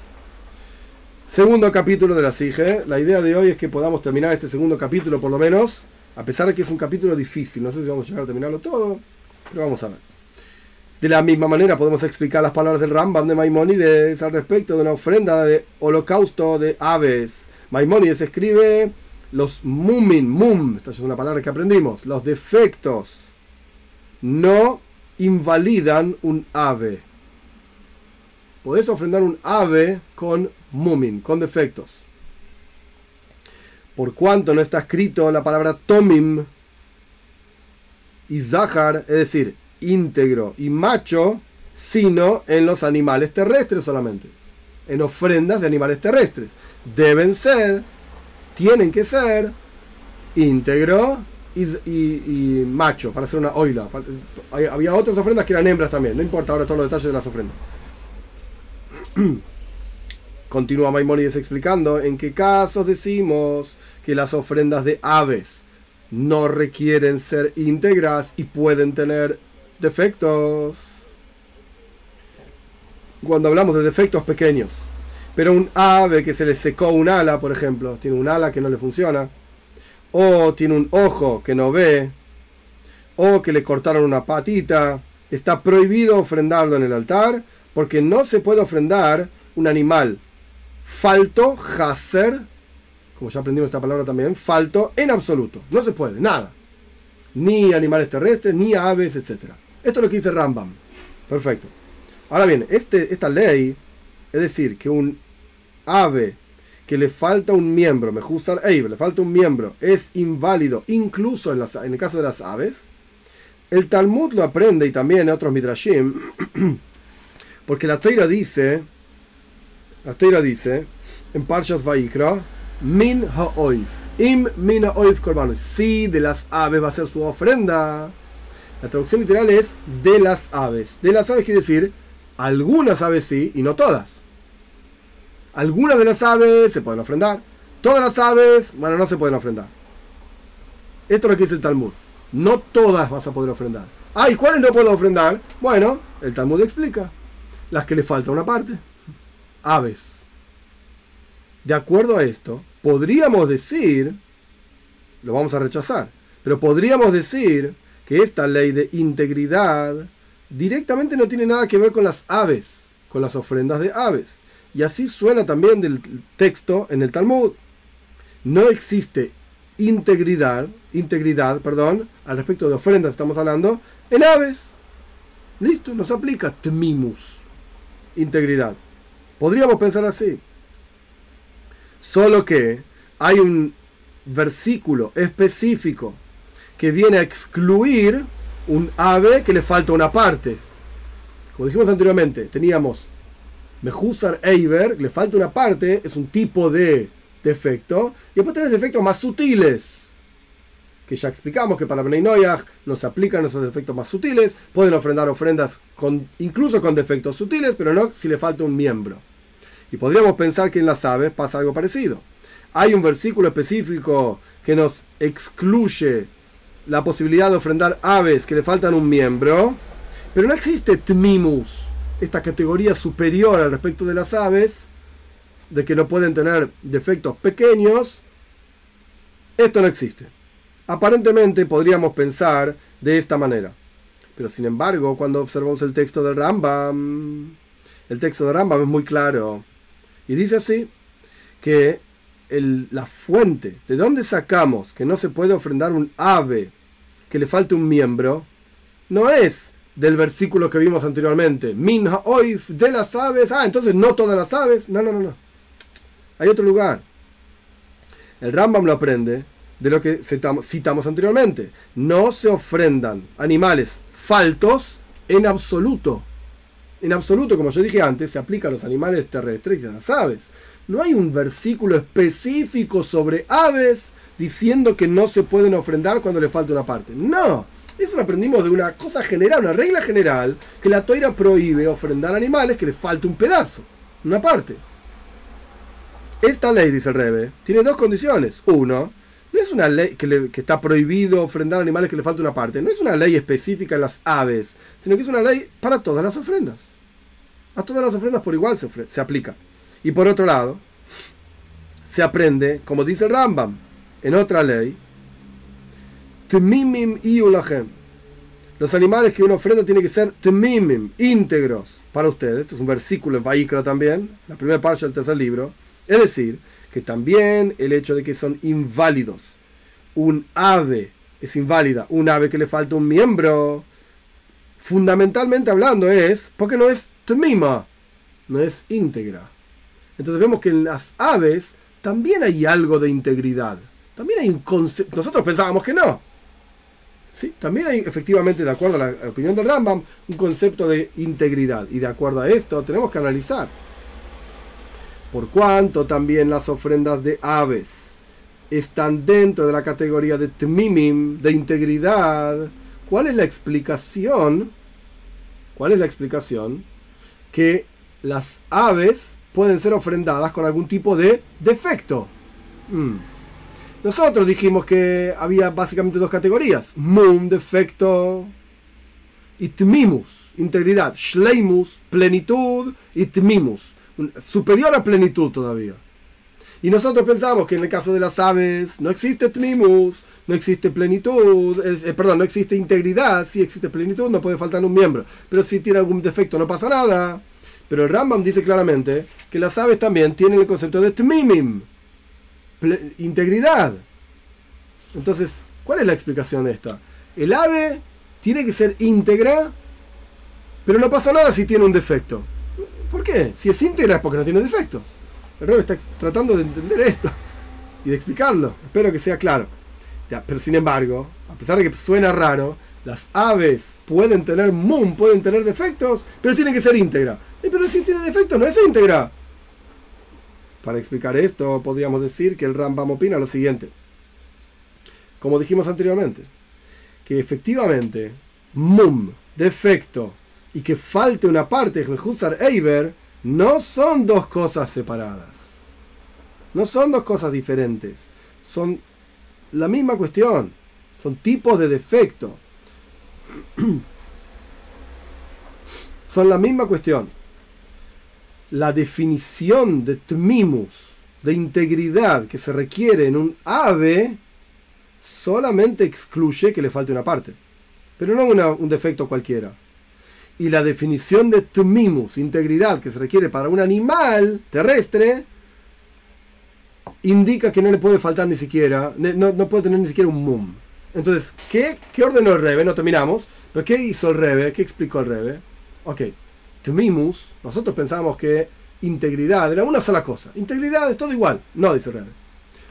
Segundo capítulo de la SIGE. La idea de hoy es que podamos terminar este segundo capítulo por lo menos, a pesar de que es un capítulo difícil. No sé si vamos a llegar a terminarlo todo, pero vamos a ver. De la misma manera podemos explicar las palabras del Rambam de Maimónides al respecto de una ofrenda de holocausto de aves. Maimónides escribe los mumin, mum, esta es una palabra que aprendimos, los defectos no invalidan un ave. Podés ofrendar un ave con mumin, con defectos. Por cuanto no está escrito la palabra tomim y zahar, es decir, íntegro y macho, sino en los animales terrestres solamente. En ofrendas de animales terrestres. Deben ser, tienen que ser íntegro y, macho para hacer una oila. Había otras ofrendas que eran hembras también, no importa ahora todos los detalles de las ofrendas. Continúa Maimónides explicando en qué casos decimos que las ofrendas de aves no requieren ser íntegras y pueden tener defectos. Cuando hablamos de defectos pequeños. Pero un ave que se le secó un ala, por ejemplo, tiene un ala que no le funciona, o tiene un ojo que no ve, o que le cortaron una patita, está prohibido ofrendarlo en el altar porque no se puede ofrendar un animal falto, haser, como ya aprendimos esta palabra también, falto en absoluto. No se puede, nada. Ni animales terrestres, ni aves, etc. Esto es lo que dice Rambam. Perfecto. Ahora bien, este, esta ley, es decir, que un ave que le falta un miembro, Mejusar Eiv, le falta un miembro, es inválido, incluso en, en el caso de las aves. El Talmud lo aprende y también en otros Midrashim, porque la Teira dice, la Teira dice, en Parshas Vaikra, Min Ha'oif, Im Min Ha'oif Korbanos, si de las aves va a ser su ofrenda. La traducción literal es de las aves. De las aves quiere decir algunas aves sí y no todas. Algunas de las aves se pueden ofrendar. Todas las aves, bueno, no se pueden ofrendar. Esto es lo que dice el Talmud. No todas vas a poder ofrendar. Ah, ¿y cuáles no puedo ofrendar? Bueno, el Talmud explica. Las que le falta una parte. Aves. De acuerdo a esto, podríamos decir, lo vamos a rechazar, pero podríamos decir que esta ley de integridad directamente no tiene nada que ver con las aves, con las ofrendas de aves. Y así suena también del texto en el Talmud. No existe integridad, integridad, perdón, al respecto de ofrendas estamos hablando, en aves. Listo, nos aplica tmimus, integridad. Podríamos pensar así. Solo que hay un versículo específico que viene a excluir un ave que le falta una parte. Como dijimos anteriormente, teníamos Mejusar Eiber, le falta una parte, es un tipo de defecto. Y después tenés defectos más sutiles, que ya explicamos que para Bnei no se aplican esos defectos más sutiles. Pueden ofrendar ofrendas con, incluso con defectos sutiles, pero no si le falta un miembro. Y podríamos pensar que en las aves pasa algo parecido. Hay un versículo específico que nos excluye la posibilidad de ofrendar aves que le faltan un miembro, pero no existe tmimus esta categoría superior al respecto de las aves, de que no pueden tener defectos pequeños, esto no existe. Aparentemente podríamos pensar de esta manera. Pero sin embargo, cuando observamos el texto de Rambam, el texto de Rambam es muy claro. Y dice así, que la fuente, de dónde sacamos que no se puede ofrendar un ave que le falte un miembro, no es del versículo que vimos anteriormente. Min oif de las aves. Ah, entonces no todas las aves. No, no, no, no. Hay otro lugar. El Rambam lo aprende de lo que citamos anteriormente. No se ofrendan animales faltos en absoluto. En absoluto, como yo dije antes, se aplica a los animales terrestres y a las aves. No hay un versículo específico sobre aves diciendo que no se pueden ofrendar cuando le falta una parte. No, eso lo aprendimos de una cosa general, una regla general, que la toira prohíbe ofrendar animales que le falte un pedazo, una parte. Esta ley, dice el Rebe, tiene dos condiciones. Uno, no es una ley que, está prohibido ofrendar animales que le falte una parte. No es una ley específica en las aves, sino que es una ley para todas las ofrendas. A todas las ofrendas por igual se, se aplica. Y por otro lado, se aprende, como dice Rambam, en otra ley, Tmimim y Los animales que uno ofrenda tienen que ser Tmimim, íntegros para ustedes. Esto es un versículo en Vaikra también, la primera parte del tercer libro. Es decir, que también el hecho de que son inválidos. Un ave es inválida, un ave que le falta un miembro, fundamentalmente hablando es porque no es tmima, no es íntegra. Entonces vemos que en las aves también hay algo de integridad. También hay un concepto. Nosotros pensábamos que no. Sí, también hay efectivamente, de acuerdo a la opinión del Rambam, un concepto de integridad. Y de acuerdo a esto tenemos que analizar por cuanto también las ofrendas de aves están dentro de la categoría de tmimim, de integridad. ¿Cuál es la explicación? ¿Cuál es la explicación? Que las aves pueden ser ofrendadas con algún tipo de defecto. Hmm. Nosotros dijimos que había básicamente dos categorías: mum, defecto, y tmimus, integridad. Shleimus, plenitud, y tmimus superior a plenitud todavía. Y nosotros pensamos que en el caso de las aves no existe tmimus, no existe plenitud, eh, perdón, no existe integridad, si existe plenitud, no puede faltar un miembro. Pero si tiene algún defecto no pasa nada. Pero el Rambam dice claramente que las aves también tienen el concepto de tmimim, integridad. Entonces, ¿cuál es la explicación de esta? El ave tiene que ser íntegra, pero no pasa nada si tiene un defecto. ¿Por qué? Si es íntegra es porque no tiene defectos. El rey está tratando de entender esto y de explicarlo. Espero que sea claro. pero sin embargo, a pesar de que suena raro, las aves pueden tener mum, pueden tener defectos, pero tienen que ser íntegra. pero si tiene defectos, no es íntegra. Para explicar esto, podríamos decir que el Rambam opina lo siguiente. Como dijimos anteriormente, que efectivamente, mum, defecto, y que falte una parte, Husar Eiber, no son dos cosas separadas. No son dos cosas diferentes. Son la misma cuestión. Son tipos de defecto. son la misma cuestión. La definición de tmimus, de integridad que se requiere en un ave, solamente excluye que le falte una parte. Pero no un defecto cualquiera y la definición de tumimus, integridad que se requiere para un animal terrestre, indica que no le puede faltar ni siquiera, no, puede tener ni siquiera un mum. Entonces, ¿qué, ¿qué, ordenó el Rebe? No terminamos, pero ¿qué hizo el Rebe? ¿Qué explicó el Rebe? Ok, tumimus, nosotros pensamos que integridad era una sola cosa. Integridad es todo igual. No, dice el Rebe.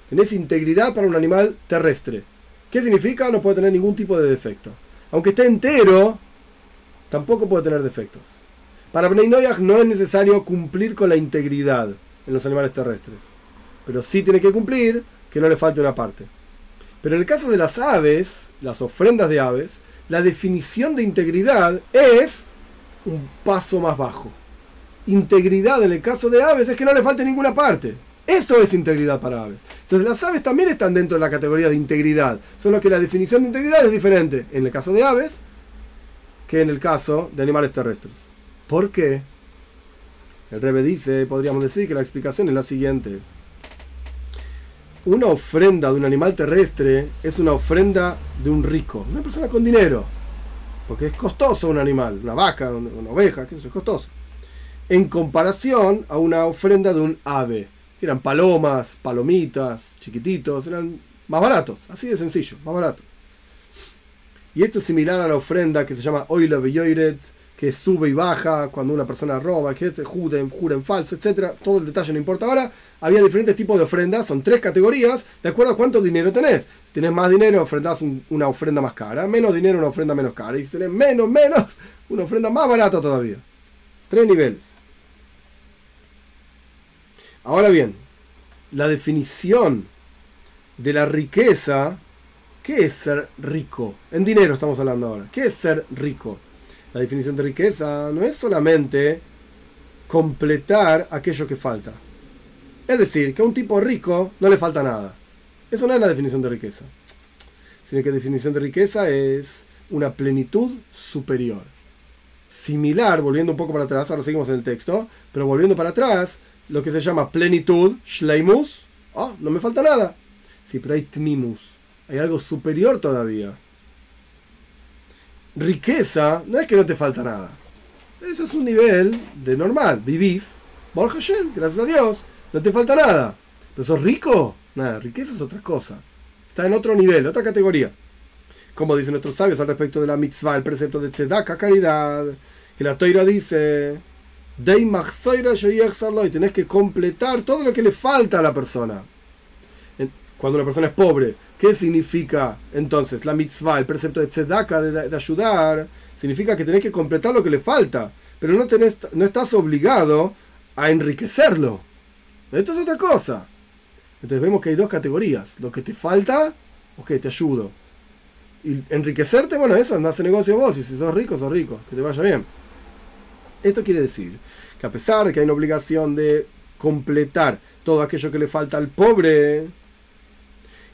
Tenés integridad para un animal terrestre. ¿Qué significa? No puede tener ningún tipo de defecto. Aunque esté entero, tampoco puede tener defectos. Para Bnei no es necesario cumplir con la integridad en los animales terrestres, pero sí tiene que cumplir que no le falte una parte. Pero en el caso de las aves, las ofrendas de aves, la definición de integridad es un paso más bajo. Integridad en el caso de aves es que no le falte ninguna parte. Eso es integridad para aves. Entonces las aves también están dentro de la categoría de integridad, solo que la definición de integridad es diferente. En el caso de aves, que en el caso de animales terrestres. ¿Por qué? El Rebe dice, podríamos decir que la explicación es la siguiente. Una ofrenda de un animal terrestre es una ofrenda de un rico, una persona con dinero. Porque es costoso un animal, una vaca, una oveja, que es costoso. En comparación a una ofrenda de un ave, que eran palomas, palomitas, chiquititos, eran más baratos, así de sencillo, más baratos. Y esto es similar a la ofrenda que se llama Oila Beyoiret, que sube y baja cuando una persona roba, que jura, jura en falso, etc. Todo el detalle no importa ahora. Había diferentes tipos de ofrendas, son tres categorías, de acuerdo a cuánto dinero tenés. Si tenés más dinero, ofrendás una ofrenda más cara, menos dinero, una ofrenda menos cara. Y si tenés menos, menos, una ofrenda más barata todavía. Tres niveles. Ahora bien, la definición de la riqueza, ¿qué es ser rico? En dinero estamos hablando ahora. ¿Qué es ser rico? La definición de riqueza no es solamente completar aquello que falta. Es decir, que a un tipo rico no le falta nada. Eso no es la definición de riqueza. Sino que la definición de riqueza es una plenitud superior. Similar, volviendo un poco para atrás, ahora seguimos en el texto, pero volviendo para atrás, lo que se llama plenitud, shleimus, oh, no me falta nada. Pero hay tmimus, hay algo superior todavía. Riqueza no es que no te falta nada. Eso es un nivel de normal. Vivís, Borja gracias a Dios, no te falta nada. Pero sos rico, nada, riqueza es otra cosa. Está en otro nivel, otra categoría. Como dicen nuestros sabios al respecto de la mitzvah, el precepto de tzedaka, caridad, que la toira dice, y tenés que completar todo lo que le falta a la persona. Cuando una persona es pobre, ¿qué significa entonces la mitzvah, el precepto de tzedaka, de, ayudar? Significa que tenés que completar lo que le falta, pero no, tenés, no estás obligado a enriquecerlo. Esto es otra cosa. Entonces vemos que hay dos categorías, lo que te falta, ok, te ayudo. Y enriquecerte, bueno, eso, andás en negocio vos, y si sos rico, sos rico, que te vaya bien. Esto quiere decir que a pesar de que hay una obligación de completar todo aquello que le falta al pobre,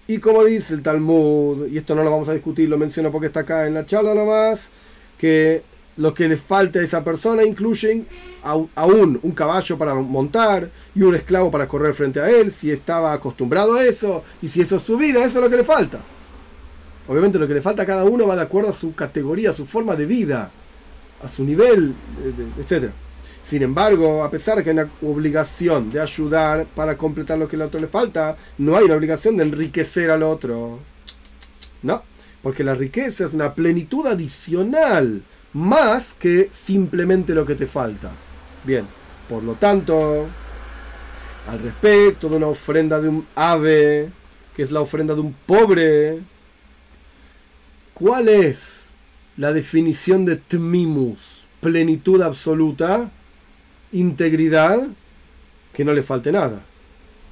y como dice el Talmud, y esto no lo vamos a discutir, lo menciono porque está acá en la charla nomás, que lo que le falta a esa persona incluyen aún un caballo para montar y un esclavo para correr frente a él, si estaba acostumbrado a eso, y si eso es su vida, eso es lo que le falta. Obviamente lo que le falta a cada uno va de acuerdo a su categoría, a su forma de vida, a su nivel, etc. Sin embargo, a pesar de que hay una obligación de ayudar para completar lo que al otro le falta, no hay una obligación de enriquecer al otro. No, porque la riqueza es una plenitud adicional, más que simplemente lo que te falta. Bien, por lo tanto, al respecto de una ofrenda de un ave, que es la ofrenda de un pobre, ¿cuál es la definición de tmimus, plenitud absoluta, integridad, que no le falte nada.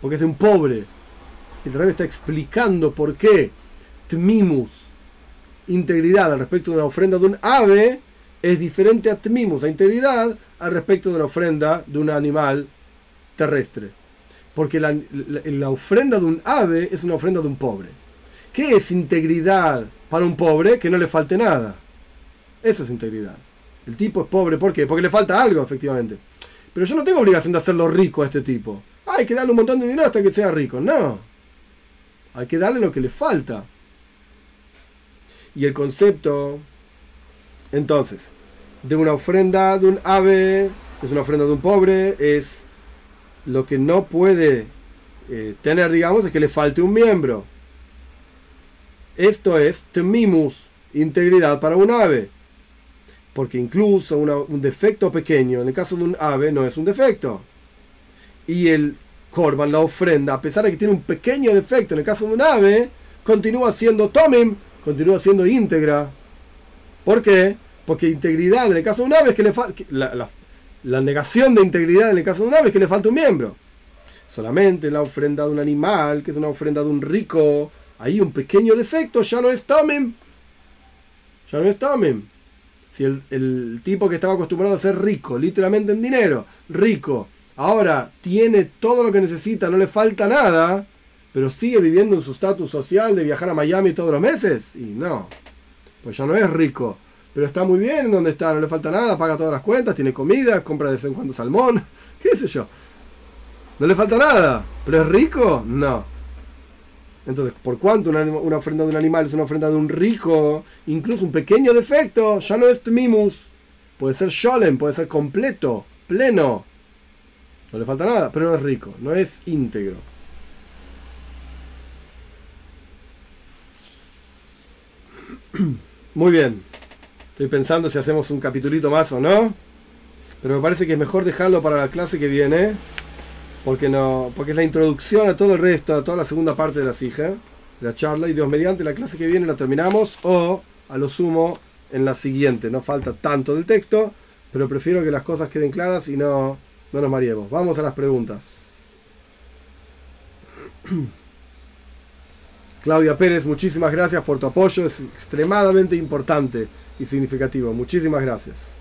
Porque es de un pobre. El rey está explicando por qué tmimus, integridad al respecto de una ofrenda de un ave, es diferente a tmimus, a integridad, al respecto de una ofrenda de un animal terrestre. Porque la, la ofrenda de un ave es una ofrenda de un pobre. ¿Qué es integridad para un pobre? Que no le falte nada. Eso es integridad. El tipo es pobre, ¿por qué? Porque le falta algo, efectivamente. Pero yo no tengo obligación de hacerlo rico a este tipo. hay que darle un montón de dinero hasta que sea rico. No. Hay que darle lo que le falta. Y el concepto, entonces, de una ofrenda de un ave, es una ofrenda de un pobre, es lo que no puede eh, tener, digamos, es que le falte un miembro. Esto es temimus, integridad para un ave. Porque incluso un defecto pequeño, en el caso de un ave, no es un defecto. Y el korban, la ofrenda, a pesar de que tiene un pequeño defecto, en el caso de un ave, continúa siendo tomim, continúa siendo íntegra. ¿Por qué? Porque integridad en el caso de un ave es que le falta. La, la, negación de integridad en el caso de un ave es que le falta un miembro. Solamente la ofrenda de un animal, que es una ofrenda de un rico, ahí un pequeño defecto ya no es tomim. Ya no es tomim. Si el, tipo que estaba acostumbrado a ser rico, literalmente en dinero, rico, ahora tiene todo lo que necesita, no le falta nada, pero sigue viviendo en su estatus social de viajar a Miami todos los meses, y no, pues ya no es rico, pero está muy bien en donde está, no le falta nada, paga todas las cuentas, tiene comida, compra de vez en cuando salmón, qué sé yo. No le falta nada, pero es rico, no. Entonces, por cuanto una, ofrenda de un animal es una ofrenda de un rico, incluso un pequeño defecto, ya no es tmimus. Puede ser sholem, puede ser completo, pleno. No le falta nada, pero no es rico, no es íntegro. Muy bien. Estoy pensando si hacemos un capitulito más o no. Pero me parece que es mejor dejarlo para la clase que viene. Porque no. Porque es la introducción a todo el resto, a toda la segunda parte de la sija, la charla. Y Dios mediante la clase que viene la terminamos. O a lo sumo en la siguiente. No falta tanto del texto. Pero prefiero que las cosas queden claras y no, no nos mareemos. Vamos a las preguntas. Claudia Pérez, muchísimas gracias por tu apoyo. Es extremadamente importante y significativo. Muchísimas gracias.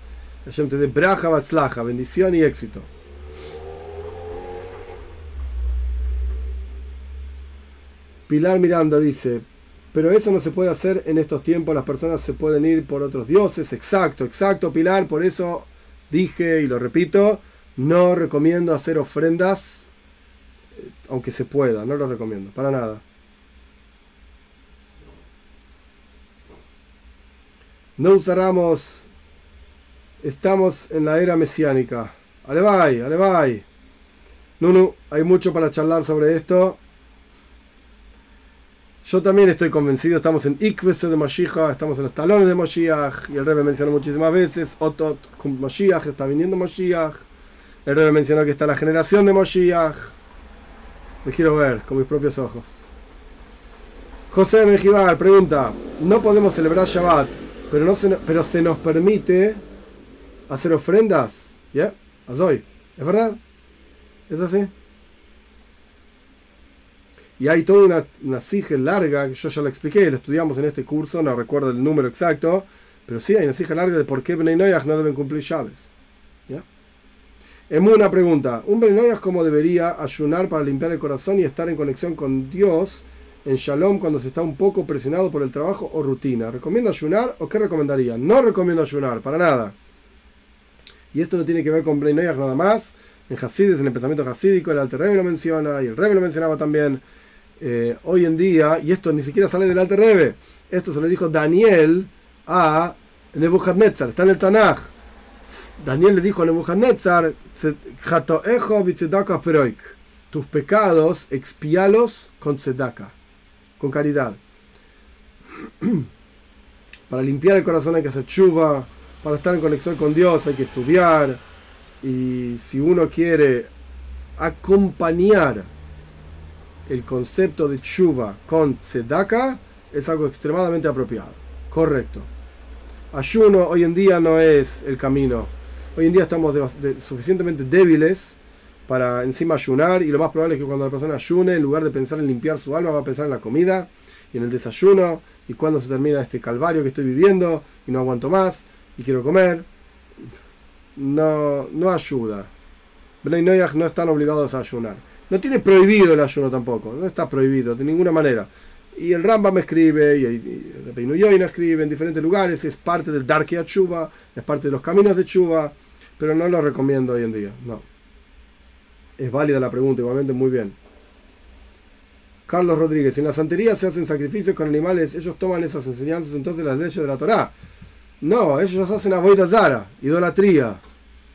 La gente de Braja Batzlaja, bendición y éxito. Pilar Miranda dice, pero eso no se puede hacer en estos tiempos, las personas se pueden ir por otros dioses. Exacto, exacto, Pilar, por eso dije y lo repito, no recomiendo hacer ofrendas, eh, aunque se pueda, no lo recomiendo, para nada. No usáramos Estamos en la era mesiánica. Alevay, alevay. No, hay mucho para charlar sobre esto. Yo también estoy convencido, estamos en Ikvese de Mashiach, estamos en los talones de Mashiach, y el Rebbe mencionó muchísimas veces, Otot Mashiach, está viniendo Mashiach. El Rebbe mencionó que está la generación de Mashiach. Lo quiero ver con mis propios ojos. José Mejibar pregunta, no podemos celebrar Shabbat, pero, no se, pero se nos permite hacer ofrendas. ¿Ya? hoy ¿Es verdad? ¿Es así? Y hay toda una, una sige larga, que yo ya lo expliqué, lo estudiamos en este curso, no recuerdo el número exacto, pero sí hay una sige larga de por qué Bnei no deben cumplir llaves. ¿Ya? En una pregunta, ¿un Bnei cómo debería ayunar para limpiar el corazón y estar en conexión con Dios en Shalom cuando se está un poco presionado por el trabajo o rutina? ¿Recomiendo ayunar o qué recomendaría? No recomiendo ayunar, para nada. Y esto no tiene que ver con Bnei nada más. En Hasides, en el pensamiento hasídico, el Alter Rebbe lo menciona y el Rebbe lo mencionaba también. Eh, hoy en día, y esto ni siquiera sale del Alter Rebbe, esto se lo dijo Daniel a Nebuchadnezzar, está en el Tanaj. Daniel le dijo a Nebuchadnezzar, tus pecados expialos con tzedaka, con caridad. Para limpiar el corazón hay que hacer chuva, para estar en conexión con Dios hay que estudiar y si uno quiere acompañar el concepto de chuva con tzedaka es algo extremadamente apropiado. Correcto. Ayuno hoy en día no es el camino. Hoy en día estamos suficientemente débiles para encima ayunar y lo más probable es que cuando la persona ayune, en lugar de pensar en limpiar su alma, va a pensar en la comida y en el desayuno y cuando se termina este calvario que estoy viviendo y no aguanto más y quiero comer, no, no ayuda. Bnei no están obligados a ayunar. No tiene prohibido el ayuno tampoco, no está prohibido de ninguna manera. Y el Rambam escribe, y, el Peinuyoina escribe en diferentes lugares, es parte del Darkei Chuba, es parte de los caminos de Chuba, pero no lo recomiendo hoy en día, no. Es válida la pregunta, igualmente muy bien. Carlos Rodríguez, en la santería se hacen sacrificios con animales, ellos toman esas enseñanzas entonces las leyes de la Torá. No, ellos hacen avoida zara, idolatría.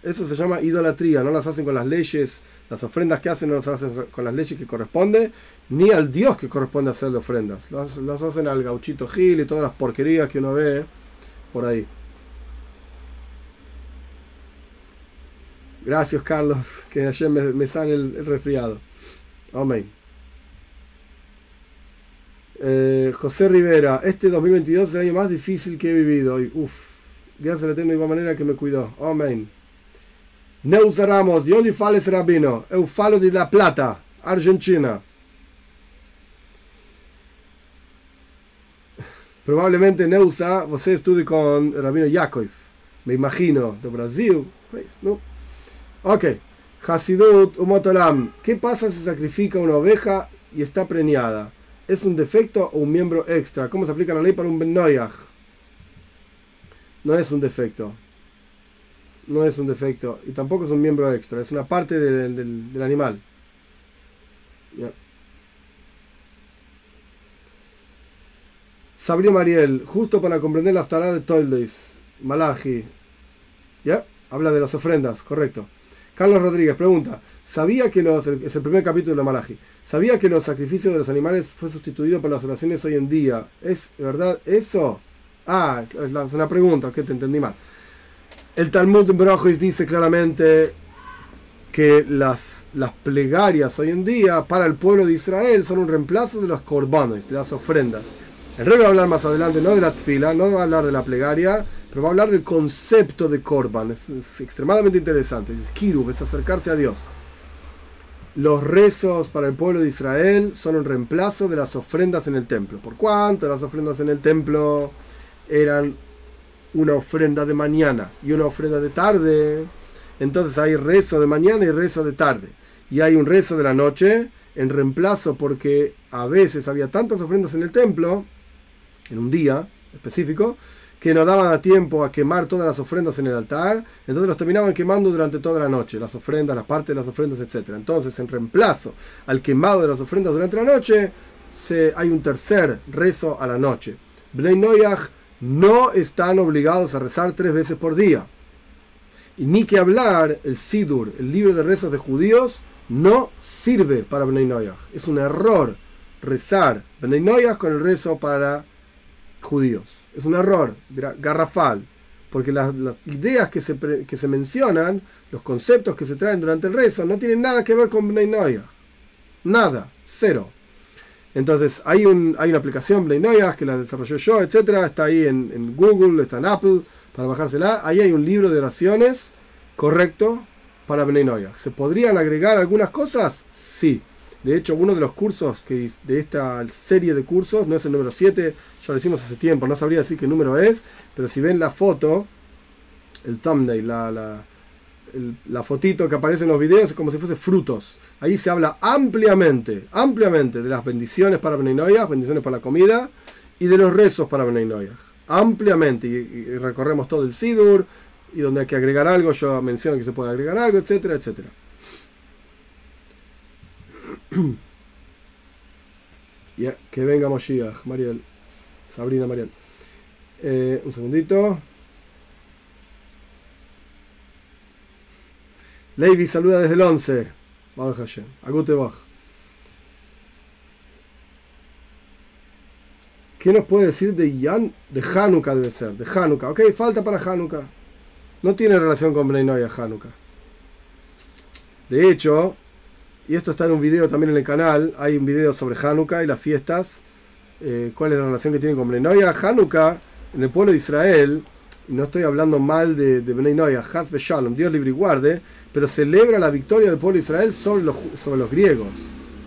Eso se llama idolatría. No las hacen con las leyes, las ofrendas que hacen no las hacen con las leyes que corresponde, ni al Dios que corresponde hacerle ofrendas. Las, hacen al gauchito Gil y todas las porquerías que uno ve por ahí. Gracias, Carlos, que ayer me, me sale el resfriado. Amén. Eh, José Rivera, este 2022 es el año más difícil que he vivido. Y, uf, gracias al Eterno de igual manera que me cuidó. Amén. Neuza Ramos, ¿de dónde fala ese rabino? Eu falo de La Plata, Argentina. Probablemente Neuza, você estude con el rabino Yaakov. Me imagino, de Brasil. Pues, ¿no? Ok. Hasidut Umotolam. ¿Qué pasa si sacrifica una oveja y está preñada? ¿Es un defecto o un miembro extra? ¿Cómo se aplica la ley para un Ben No es un defecto. No es un defecto. Y tampoco es un miembro extra. Es una parte del, animal. Sabrina Mariel, justo para comprender la aftará de Toldeis, Malachi. ¿Ya? Habla de las ofrendas, correcto. Carlos Rodríguez pregunta, ¿sabía que los, es el primer capítulo de Malachi, ¿sabía que los sacrificios de los animales fue sustituido por las oraciones hoy en día? ¿Es verdad eso? Ah, es, es una pregunta, que te entendí mal. El Talmud en Brojois dice claramente que las, las plegarias hoy en día para el pueblo de Israel son un reemplazo de los korbanos, de las ofrendas. El rey va a hablar más adelante no de la tfila, no va a hablar de la plegaria, pero va a hablar del concepto de korban. Es, extremadamente interesante. Kirub es acercarse a Dios. Los rezos para el pueblo de Israel son un reemplazo de las ofrendas en el templo. ¿Por cuánto las ofrendas en el templo eran una ofrenda de mañana y una ofrenda de tarde? Entonces hay rezo de mañana y rezo de tarde. Y hay un rezo de la noche en reemplazo porque a veces había tantas ofrendas en el templo, en un día específico, que no daban a tiempo a quemar todas las ofrendas en el altar, entonces los terminaban quemando durante toda la noche, las ofrendas, las partes de las ofrendas, etc. Entonces, en reemplazo al quemado de las ofrendas durante la noche, se, hay un tercer rezo a la noche. Bnei Noyach no están obligados a rezar tres veces por día. Y ni que hablar, el Sidur, el libro de rezos de judíos, no sirve para Bnei Noyach. Es un error rezar Bnei Noyach con el rezo para judíos. Es un error garrafal, porque las, ideas que se, que se, mencionan, los conceptos que se traen durante el rezo, no tienen nada que ver con Bnei Noyach. Nada, cero. Entonces, hay, un, hay una aplicación Noyach que la desarrolló yo, etcétera, está ahí en, Google, está en Apple para bajársela. Ahí hay un libro de oraciones correcto para Bnei ¿Se podrían agregar algunas cosas? Sí. De hecho, uno de los cursos que de esta serie de cursos, no es el número 7, ya lo hicimos hace tiempo, no sabría decir qué número es, pero si ven la foto, el thumbnail, la, la, la fotito que aparece en los videos es como si fuese frutos. Ahí se habla ampliamente, ampliamente de las bendiciones para Bnei bendiciones para la comida, y de los rezos para Bnei ampliamente y, recorremos todo el Sidur y donde hay que agregar algo, yo menciono que se puede agregar algo, etcétera, etcétera. ya, que venga Moshiach, Mariel, Sabrina Mariel. Eh, un segundito. Levi saluda desde el 11. Baruch Hashem. ¿Qué nos puede decir de Yan? De Hanukkah debe ser, de Hanukkah. Ok, falta para Hanukkah. No tiene relación con Bnei Hanukkah. De hecho, y esto está en un video también en el canal, hay un video sobre Hanukkah y las fiestas. Eh, ¿Cuál es la relación que tiene con Bnei Hanukkah, en el pueblo de Israel, no estoy hablando mal de, de Bnei Haz Shalom, Dios libre y guarde, pero celebra la victoria del pueblo de Israel sobre los, los griegos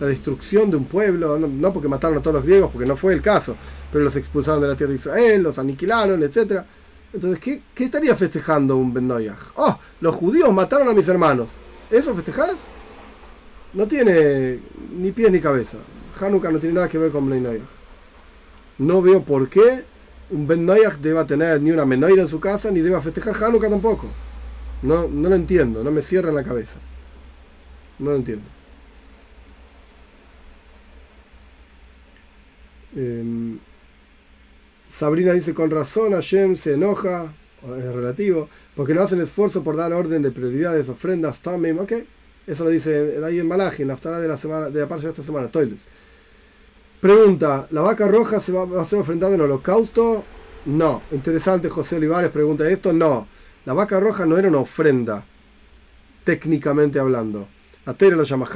la destrucción de un pueblo, no, porque mataron a todos los griegos, porque no fue el caso, pero los expulsaron de la tierra de Israel, los aniquilaron, etc. Entonces, ¿qué, qué estaría festejando un Ben ¡Oh! Los judíos mataron a mis hermanos. ¿Eso festejás? No tiene ni pies ni cabeza. Hanukkah no tiene nada que ver con Ben No veo por qué un Ben deba tener ni una menoira en su casa, ni deba festejar Hanukkah tampoco. No, no lo entiendo, no me cierra en la cabeza. No lo entiendo. Em, Sabrina dice con razón, Hashem se enoja, es relativo, porque no hacen esfuerzo por dar orden de prioridades, ofrendas, tamim, ok. Eso lo dice ahí en Malachi, en la de la semana, de la parte de esta semana, Toiles. Pregunta, ¿la vaca roja se va a ser ofrendada en holocausto? No. Interesante, José Olivares pregunta esto. No. La vaca roja no era una ofrenda, técnicamente hablando. La toira los llama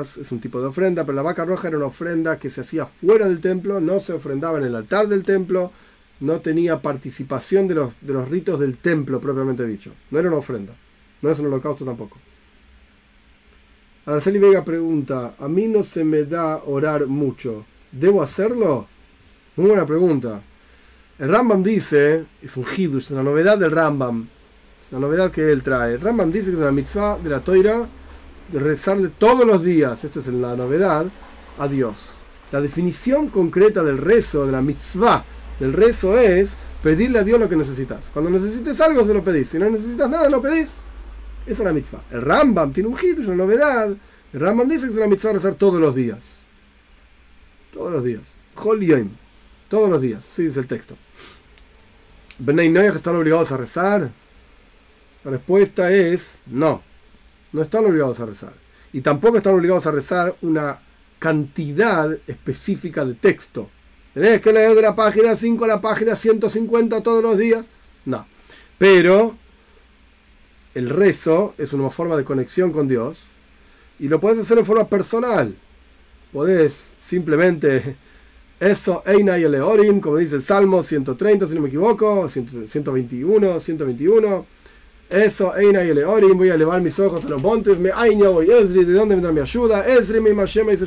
es un tipo de ofrenda, pero la vaca roja era una ofrenda que se hacía fuera del templo, no se ofrendaba en el altar del templo, no tenía participación de los, de los ritos del templo propiamente dicho. No era una ofrenda, no es un holocausto tampoco. Araceli Vega pregunta, a mí no se me da orar mucho, ¿debo hacerlo? Muy buena pregunta. El Rambam dice, es un hidush, es una novedad del Rambam, es una novedad que él trae. El Rambam dice que es una mitzvah de la toira de rezarle todos los días, esta es la novedad, a Dios. La definición concreta del rezo, de la mitzvah del rezo es pedirle a Dios lo que necesitas. Cuando necesites algo se lo pedís, si no necesitas nada lo pedís. Esa es la mitzvah. El Rambam tiene un hit, es una novedad. El Rambam dice que es una mitzvah rezar todos los días. Todos los días. Todos los días. Sí, dice el texto. ¿Benay Noyach están obligados a rezar? La respuesta es no no están obligados a rezar. Y tampoco están obligados a rezar una cantidad específica de texto. Tenés que leer de la página 5 a la página 150 todos los días. No. Pero el rezo es una forma de conexión con Dios y lo puedes hacer en forma personal. Podés simplemente eso, Eina y Eleorim, como dice el Salmo 130, si no me equivoco, 121, 121. Eso, Eina y Eleorim, voy a elevar mis ojos a los montes, me Aina voy Esri, ¿de dónde vendrá mi ayuda? Esri, mi Mashem, dice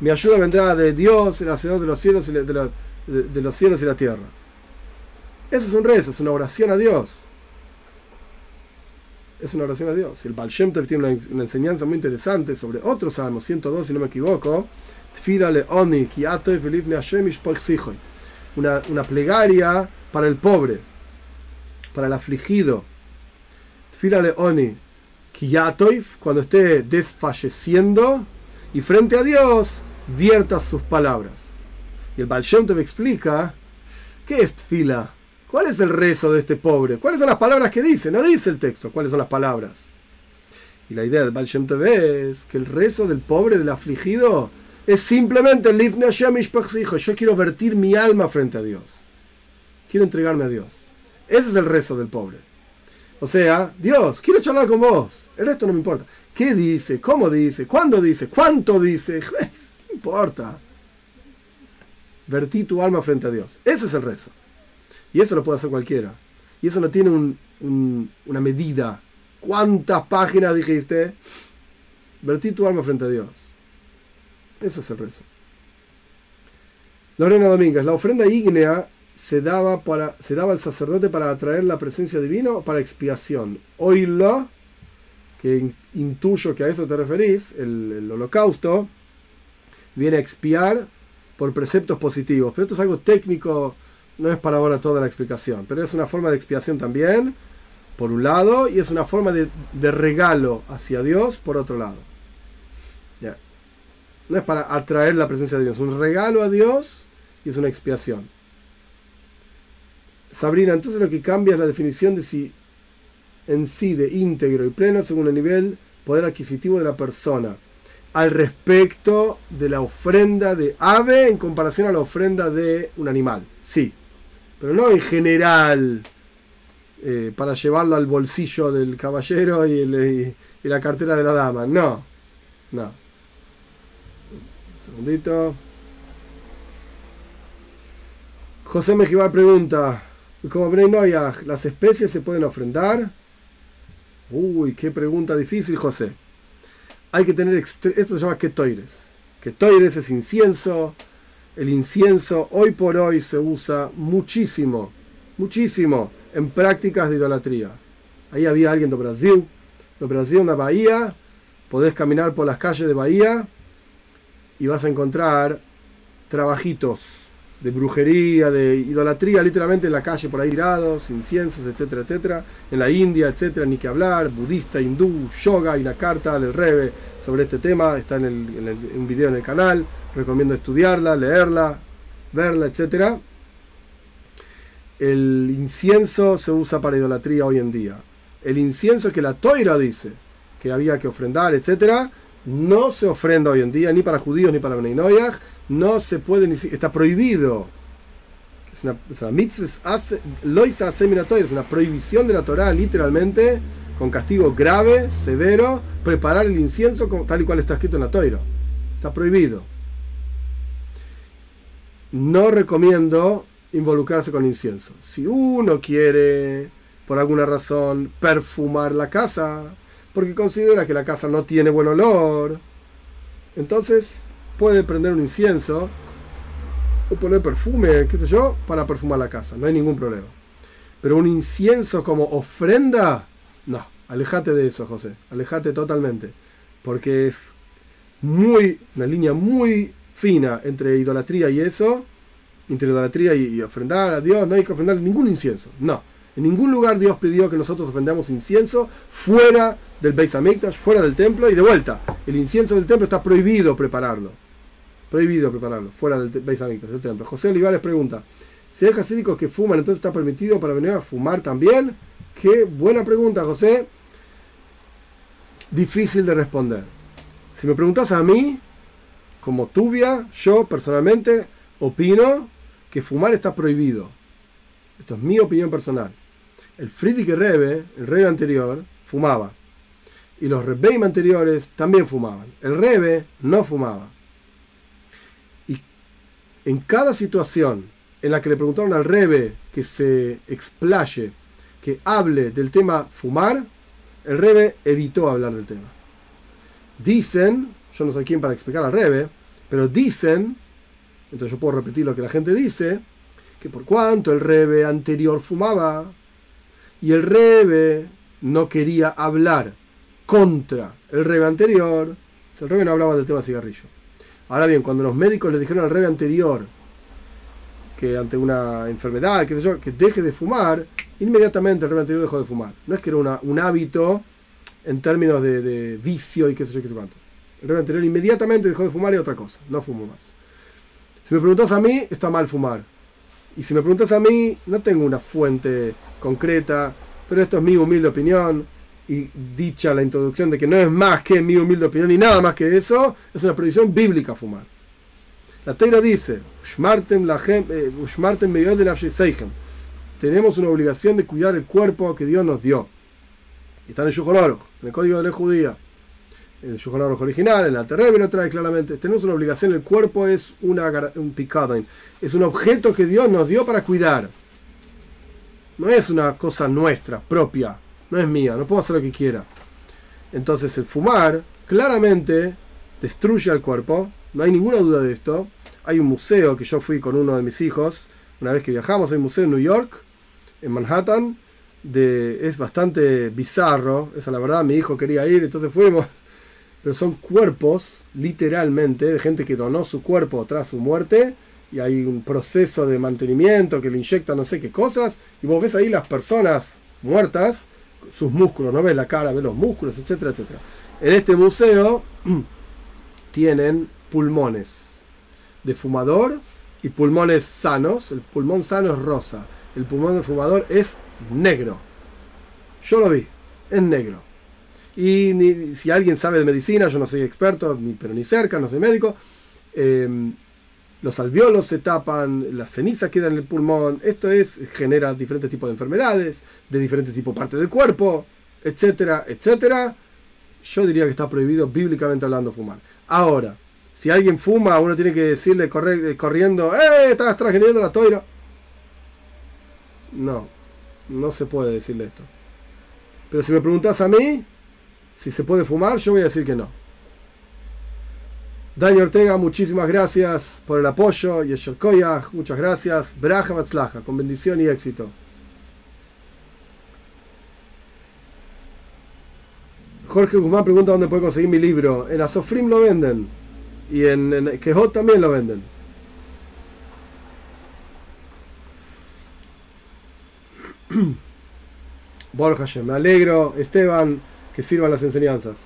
Mi ayuda vendrá de Dios, el hacedor de los cielos y de, los, de los cielos y la tierra. Eso es un rezo, es una oración a Dios es una oración a Dios. El Baal Shem tiene una, enseñanza muy interesante sobre otro salmo, 102, si no me equivoco. Una, una plegaria para el pobre, para el afligido. Oni cuando esté desfalleciendo y frente a Dios, vierta sus palabras. Y el Baal Shem explica, ¿qué es tfila? ¿Cuál es el rezo de este pobre? ¿Cuáles son las palabras que dice? No dice el texto, ¿cuáles son las palabras? Y la idea del Baal Shem es que el rezo del pobre, del afligido, es simplemente Yo quiero vertir mi alma frente a Dios. Quiero entregarme a Dios. Ese es el rezo del pobre. O sea, Dios, quiero charlar con vos. El resto no me importa. ¿Qué dice? ¿Cómo dice? ¿Cuándo dice? ¿Cuánto dice? No importa. Vertí tu alma frente a Dios. Ese es el rezo. Y eso lo puede hacer cualquiera. Y eso no tiene una medida. ¿Cuántas páginas dijiste? Vertí tu alma frente a Dios. Eso es el rezo. Lorena Domínguez, la ofrenda ígnea se daba, para, se daba al sacerdote para atraer la presencia divina o para expiación. Oílo, que intuyo que a eso te referís, el, el holocausto, viene a expiar por preceptos positivos. Pero esto es algo técnico no es para ahora toda la explicación, pero es una forma de expiación también, por un lado, y es una forma de, regalo hacia Dios, por otro lado. No es para atraer la presencia de Dios, es un regalo a Dios y es una expiación. Sabrina, entonces lo que cambia es la definición de si en sí de íntegro y pleno según el nivel poder adquisitivo de la persona al respecto de la ofrenda de ave en comparación a la ofrenda de un animal. Sí, pero no en general eh, para llevarlo al bolsillo del caballero y, la cartera de la dama. No, no. Un segundito. José Mejibar pregunta, como ¿las especies se pueden ofrendar? Uy, qué pregunta difícil, José. Hay que tener, esto se llama ketoires. Ketoires es incienso, el incienso hoy por hoy se usa muchísimo, muchísimo en prácticas de idolatría. Ahí había alguien de Brasil, de Brasil, una bahía, podés caminar por las calles de Bahía y vas a encontrar trabajitos de brujería, de idolatría, literalmente en la calle por ahí tirados, inciensos, etcétera, etcétera. En la India, etcétera, ni que hablar, budista, hindú, yoga y una carta del Rebe sobre este tema, está en, el, un video en el canal recomiendo estudiarla, leerla, verla, etc. El incienso se usa para idolatría hoy en día. El incienso que la toira dice que había que ofrendar, etc., no se ofrenda hoy en día, ni para judíos ni para Beninoyah, no se puede, ni está prohibido. Es una, es una prohibición de la Torah, literalmente, con castigo grave, severo, preparar el incienso tal y cual está escrito en la Toira. Está prohibido no recomiendo involucrarse con incienso. Si uno quiere, por alguna razón, perfumar la casa, porque considera que la casa no tiene buen olor, entonces puede prender un incienso o poner perfume, qué sé yo, para perfumar la casa. No hay ningún problema. Pero un incienso como ofrenda, no, alejate de eso, José. Alejate totalmente. Porque es muy, una línea muy fina entre idolatría y eso, entre idolatría y, ofrendar a Dios, no hay que ofrendar ningún incienso. No. En ningún lugar Dios pidió que nosotros ofrendamos incienso fuera del Beis fuera del templo y de vuelta. El incienso del templo está prohibido prepararlo. Prohibido prepararlo, fuera del Beis Hamikdash, del templo. José Olivares pregunta, si hay jasídicos que fuman, entonces está permitido para venir a fumar también? Qué buena pregunta, José. Difícil de responder. Si me preguntas a mí, como tubia, yo personalmente opino que fumar está prohibido. Esto es mi opinión personal. El Friedrich Rebe, el rebe anterior, fumaba. Y los Rebbeim anteriores también fumaban. El Rebe no fumaba. Y en cada situación en la que le preguntaron al Rebe que se explaye, que hable del tema fumar, el Rebe evitó hablar del tema. Dicen, yo no soy quien para explicar al Rebe, pero dicen, entonces yo puedo repetir lo que la gente dice, que por cuanto el Rebe anterior fumaba y el Rebe no quería hablar contra el Rebe anterior, el Rebe no hablaba del tema cigarrillo. Ahora bien, cuando los médicos le dijeron al Rebe anterior que ante una enfermedad, qué sé yo, que deje de fumar, inmediatamente el Rebe anterior dejó de fumar. No es que era un hábito en términos de, vicio y qué sé yo, qué sé cuánto. El Rebe anterior inmediatamente dejó de fumar y otra cosa, no fumo más. Si me preguntas a mí, está mal fumar. Y si me preguntas a mí, no tengo una fuente concreta, pero esto es mi humilde opinión. Y dicha la introducción de que no es más que mi humilde opinión y nada más que eso, es una prohibición bíblica fumar. La Teira dice, eh, tenemos una obligación de cuidar el cuerpo que Dios nos dio. Y está en el Yujon en el código de la judía. El Yujon original, en la Terrebe lo trae claramente. Tenemos una obligación, el cuerpo es un picado, es un objeto que Dios nos dio para cuidar. No es una cosa nuestra, propia, no es mía, no puedo hacer lo que quiera. Entonces el fumar claramente destruye al cuerpo, no hay ninguna duda de esto. Hay un museo que yo fui con uno de mis hijos, una vez que viajamos, hay un museo en New York, en Manhattan, es bastante bizarro, esa es la verdad, mi hijo quería ir, entonces fuimos, pero son cuerpos, literalmente, de gente que donó su cuerpo tras su muerte, y hay un proceso de mantenimiento que le inyecta no sé qué cosas, y vos ves ahí las personas muertas, sus músculos, no ves la cara, ves los músculos, etcétera, etcétera. En este museo tienen pulmones de fumador y pulmones sanos. El pulmón sano es rosa. El pulmón del fumador es negro. Yo lo vi, es negro. Y si alguien sabe de medicina, yo no soy experto, ni, pero ni cerca, no soy médico. Em, los alveolos se tapan, la ceniza queda en el pulmón. Esto es, genera diferentes tipos de enfermedades, de diferentes tipos de partes del cuerpo, etcétera, etcétera. Yo diría que está prohibido bíblicamente hablando fumar. Ahora, si alguien fuma, uno tiene que decirle eh, corriendo, ¡eh! Estás transgrediendo la toira. No, no se puede decirle esto. Pero si me preguntas a mí si se puede fumar, yo voy a decir que no. Dani Ortega, muchísimas gracias por el apoyo. Y Koyach, muchas gracias. Braja Matzlaja, con bendición y éxito. Jorge Guzmán pregunta dónde puede conseguir mi libro. En Asofrim lo venden. Y en Quejot también lo venden. Borja, me alegro, Esteban, que sirvan las enseñanzas.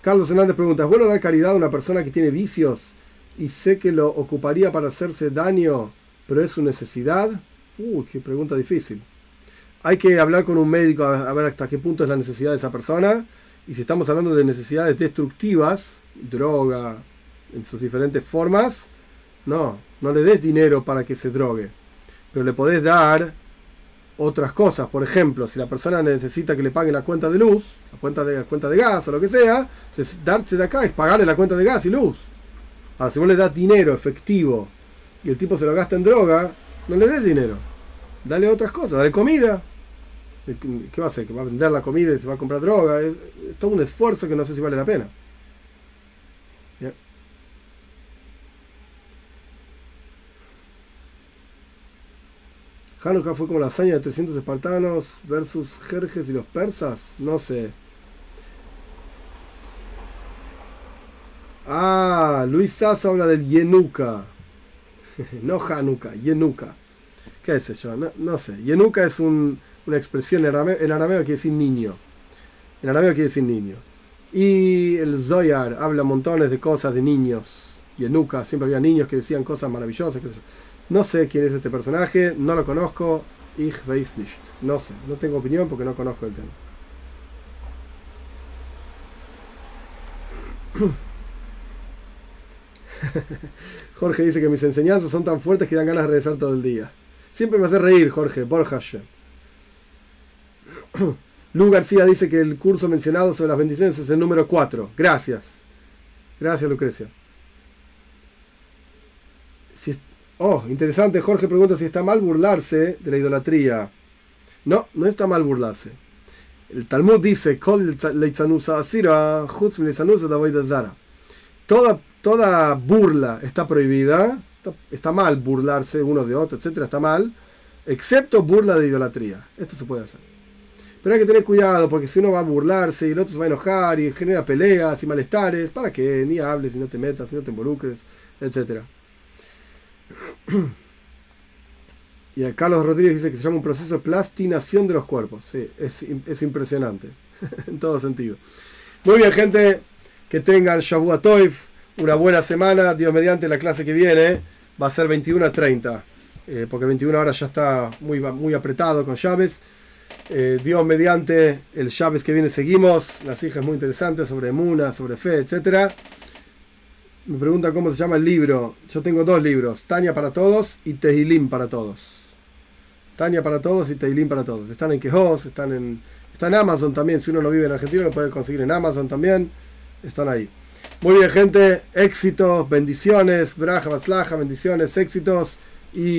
Carlos Hernández pregunta, ¿es bueno dar caridad a una persona que tiene vicios y sé que lo ocuparía para hacerse daño, pero es su necesidad? Uy, qué pregunta difícil. Hay que hablar con un médico a ver hasta qué punto es la necesidad de esa persona. Y si estamos hablando de necesidades destructivas, droga, en sus diferentes formas, no, no le des dinero para que se drogue, pero le podés dar otras cosas. Por ejemplo, si la persona necesita que le pague la cuenta de luz, la cuenta de, cuenta de gas o lo que sea, entonces darse de acá es pagarle la cuenta de gas y luz. Ahora, si vos le das dinero efectivo y el tipo se lo gasta en droga, no le des dinero. Dale otras cosas, dale comida. ¿Qué va a hacer? ¿Que va a vender la comida y se va a comprar droga? es todo un esfuerzo que no sé si vale la pena. Hanukkah fue como la hazaña de 300 espartanos versus Jerjes y los persas. No sé. Ah, Luis Sass habla del Yenuka. no Hanukkah, Yenuka. ¿Qué es eso? No, sé. Yenuka es una expresión en arameo, en arameo quiere decir niño. En arameo quiere decir niño. Y el Zoyar habla montones de cosas de niños. Yenuka, siempre había niños que decían cosas maravillosas. No sé quién es este personaje, no lo conozco. Ich weiß nicht. No sé, no tengo opinión porque no conozco el tema. Jorge dice que mis enseñanzas son tan fuertes que dan ganas de regresar todo el día. Siempre me hace reír, Jorge. Borja. Lu García dice que el curso mencionado sobre las bendiciones es el número 4. Gracias. Gracias, Lucrecia. Oh, interesante. Jorge pregunta si está mal burlarse de la idolatría. No, no está mal burlarse. El Talmud dice: Toda, toda burla está prohibida. Está mal burlarse uno de otro, etcétera, está mal. Excepto burla de idolatría. Esto se puede hacer. Pero hay que tener cuidado porque si uno va a burlarse y el otro se va a enojar y genera peleas y malestares, ¿para qué? Ni hables, ni no te metas, ni no te involucres, etc. Y Carlos Rodríguez dice que se llama un proceso de plastinación de los cuerpos. Sí, es, es impresionante, en todo sentido. Muy bien, gente, que tengan Shavua Toif, una buena semana. Dios mediante la clase que viene va a ser 21 a 30, eh, porque 21 horas ya está muy, muy apretado con llaves. Eh, Dios mediante el llaves que viene seguimos. Las hijas muy interesantes sobre Muna, sobre fe, etc. Me pregunta cómo se llama el libro. Yo tengo dos libros, Tania para todos y Tehilim para todos. Tania para todos y Tehilim para todos. Están en Quejos, están en, están en Amazon también. Si uno no vive en Argentina lo puede conseguir en Amazon también. Están ahí. Muy bien, gente. Éxitos, bendiciones. Braja, Baslaja, bendiciones, éxitos. Y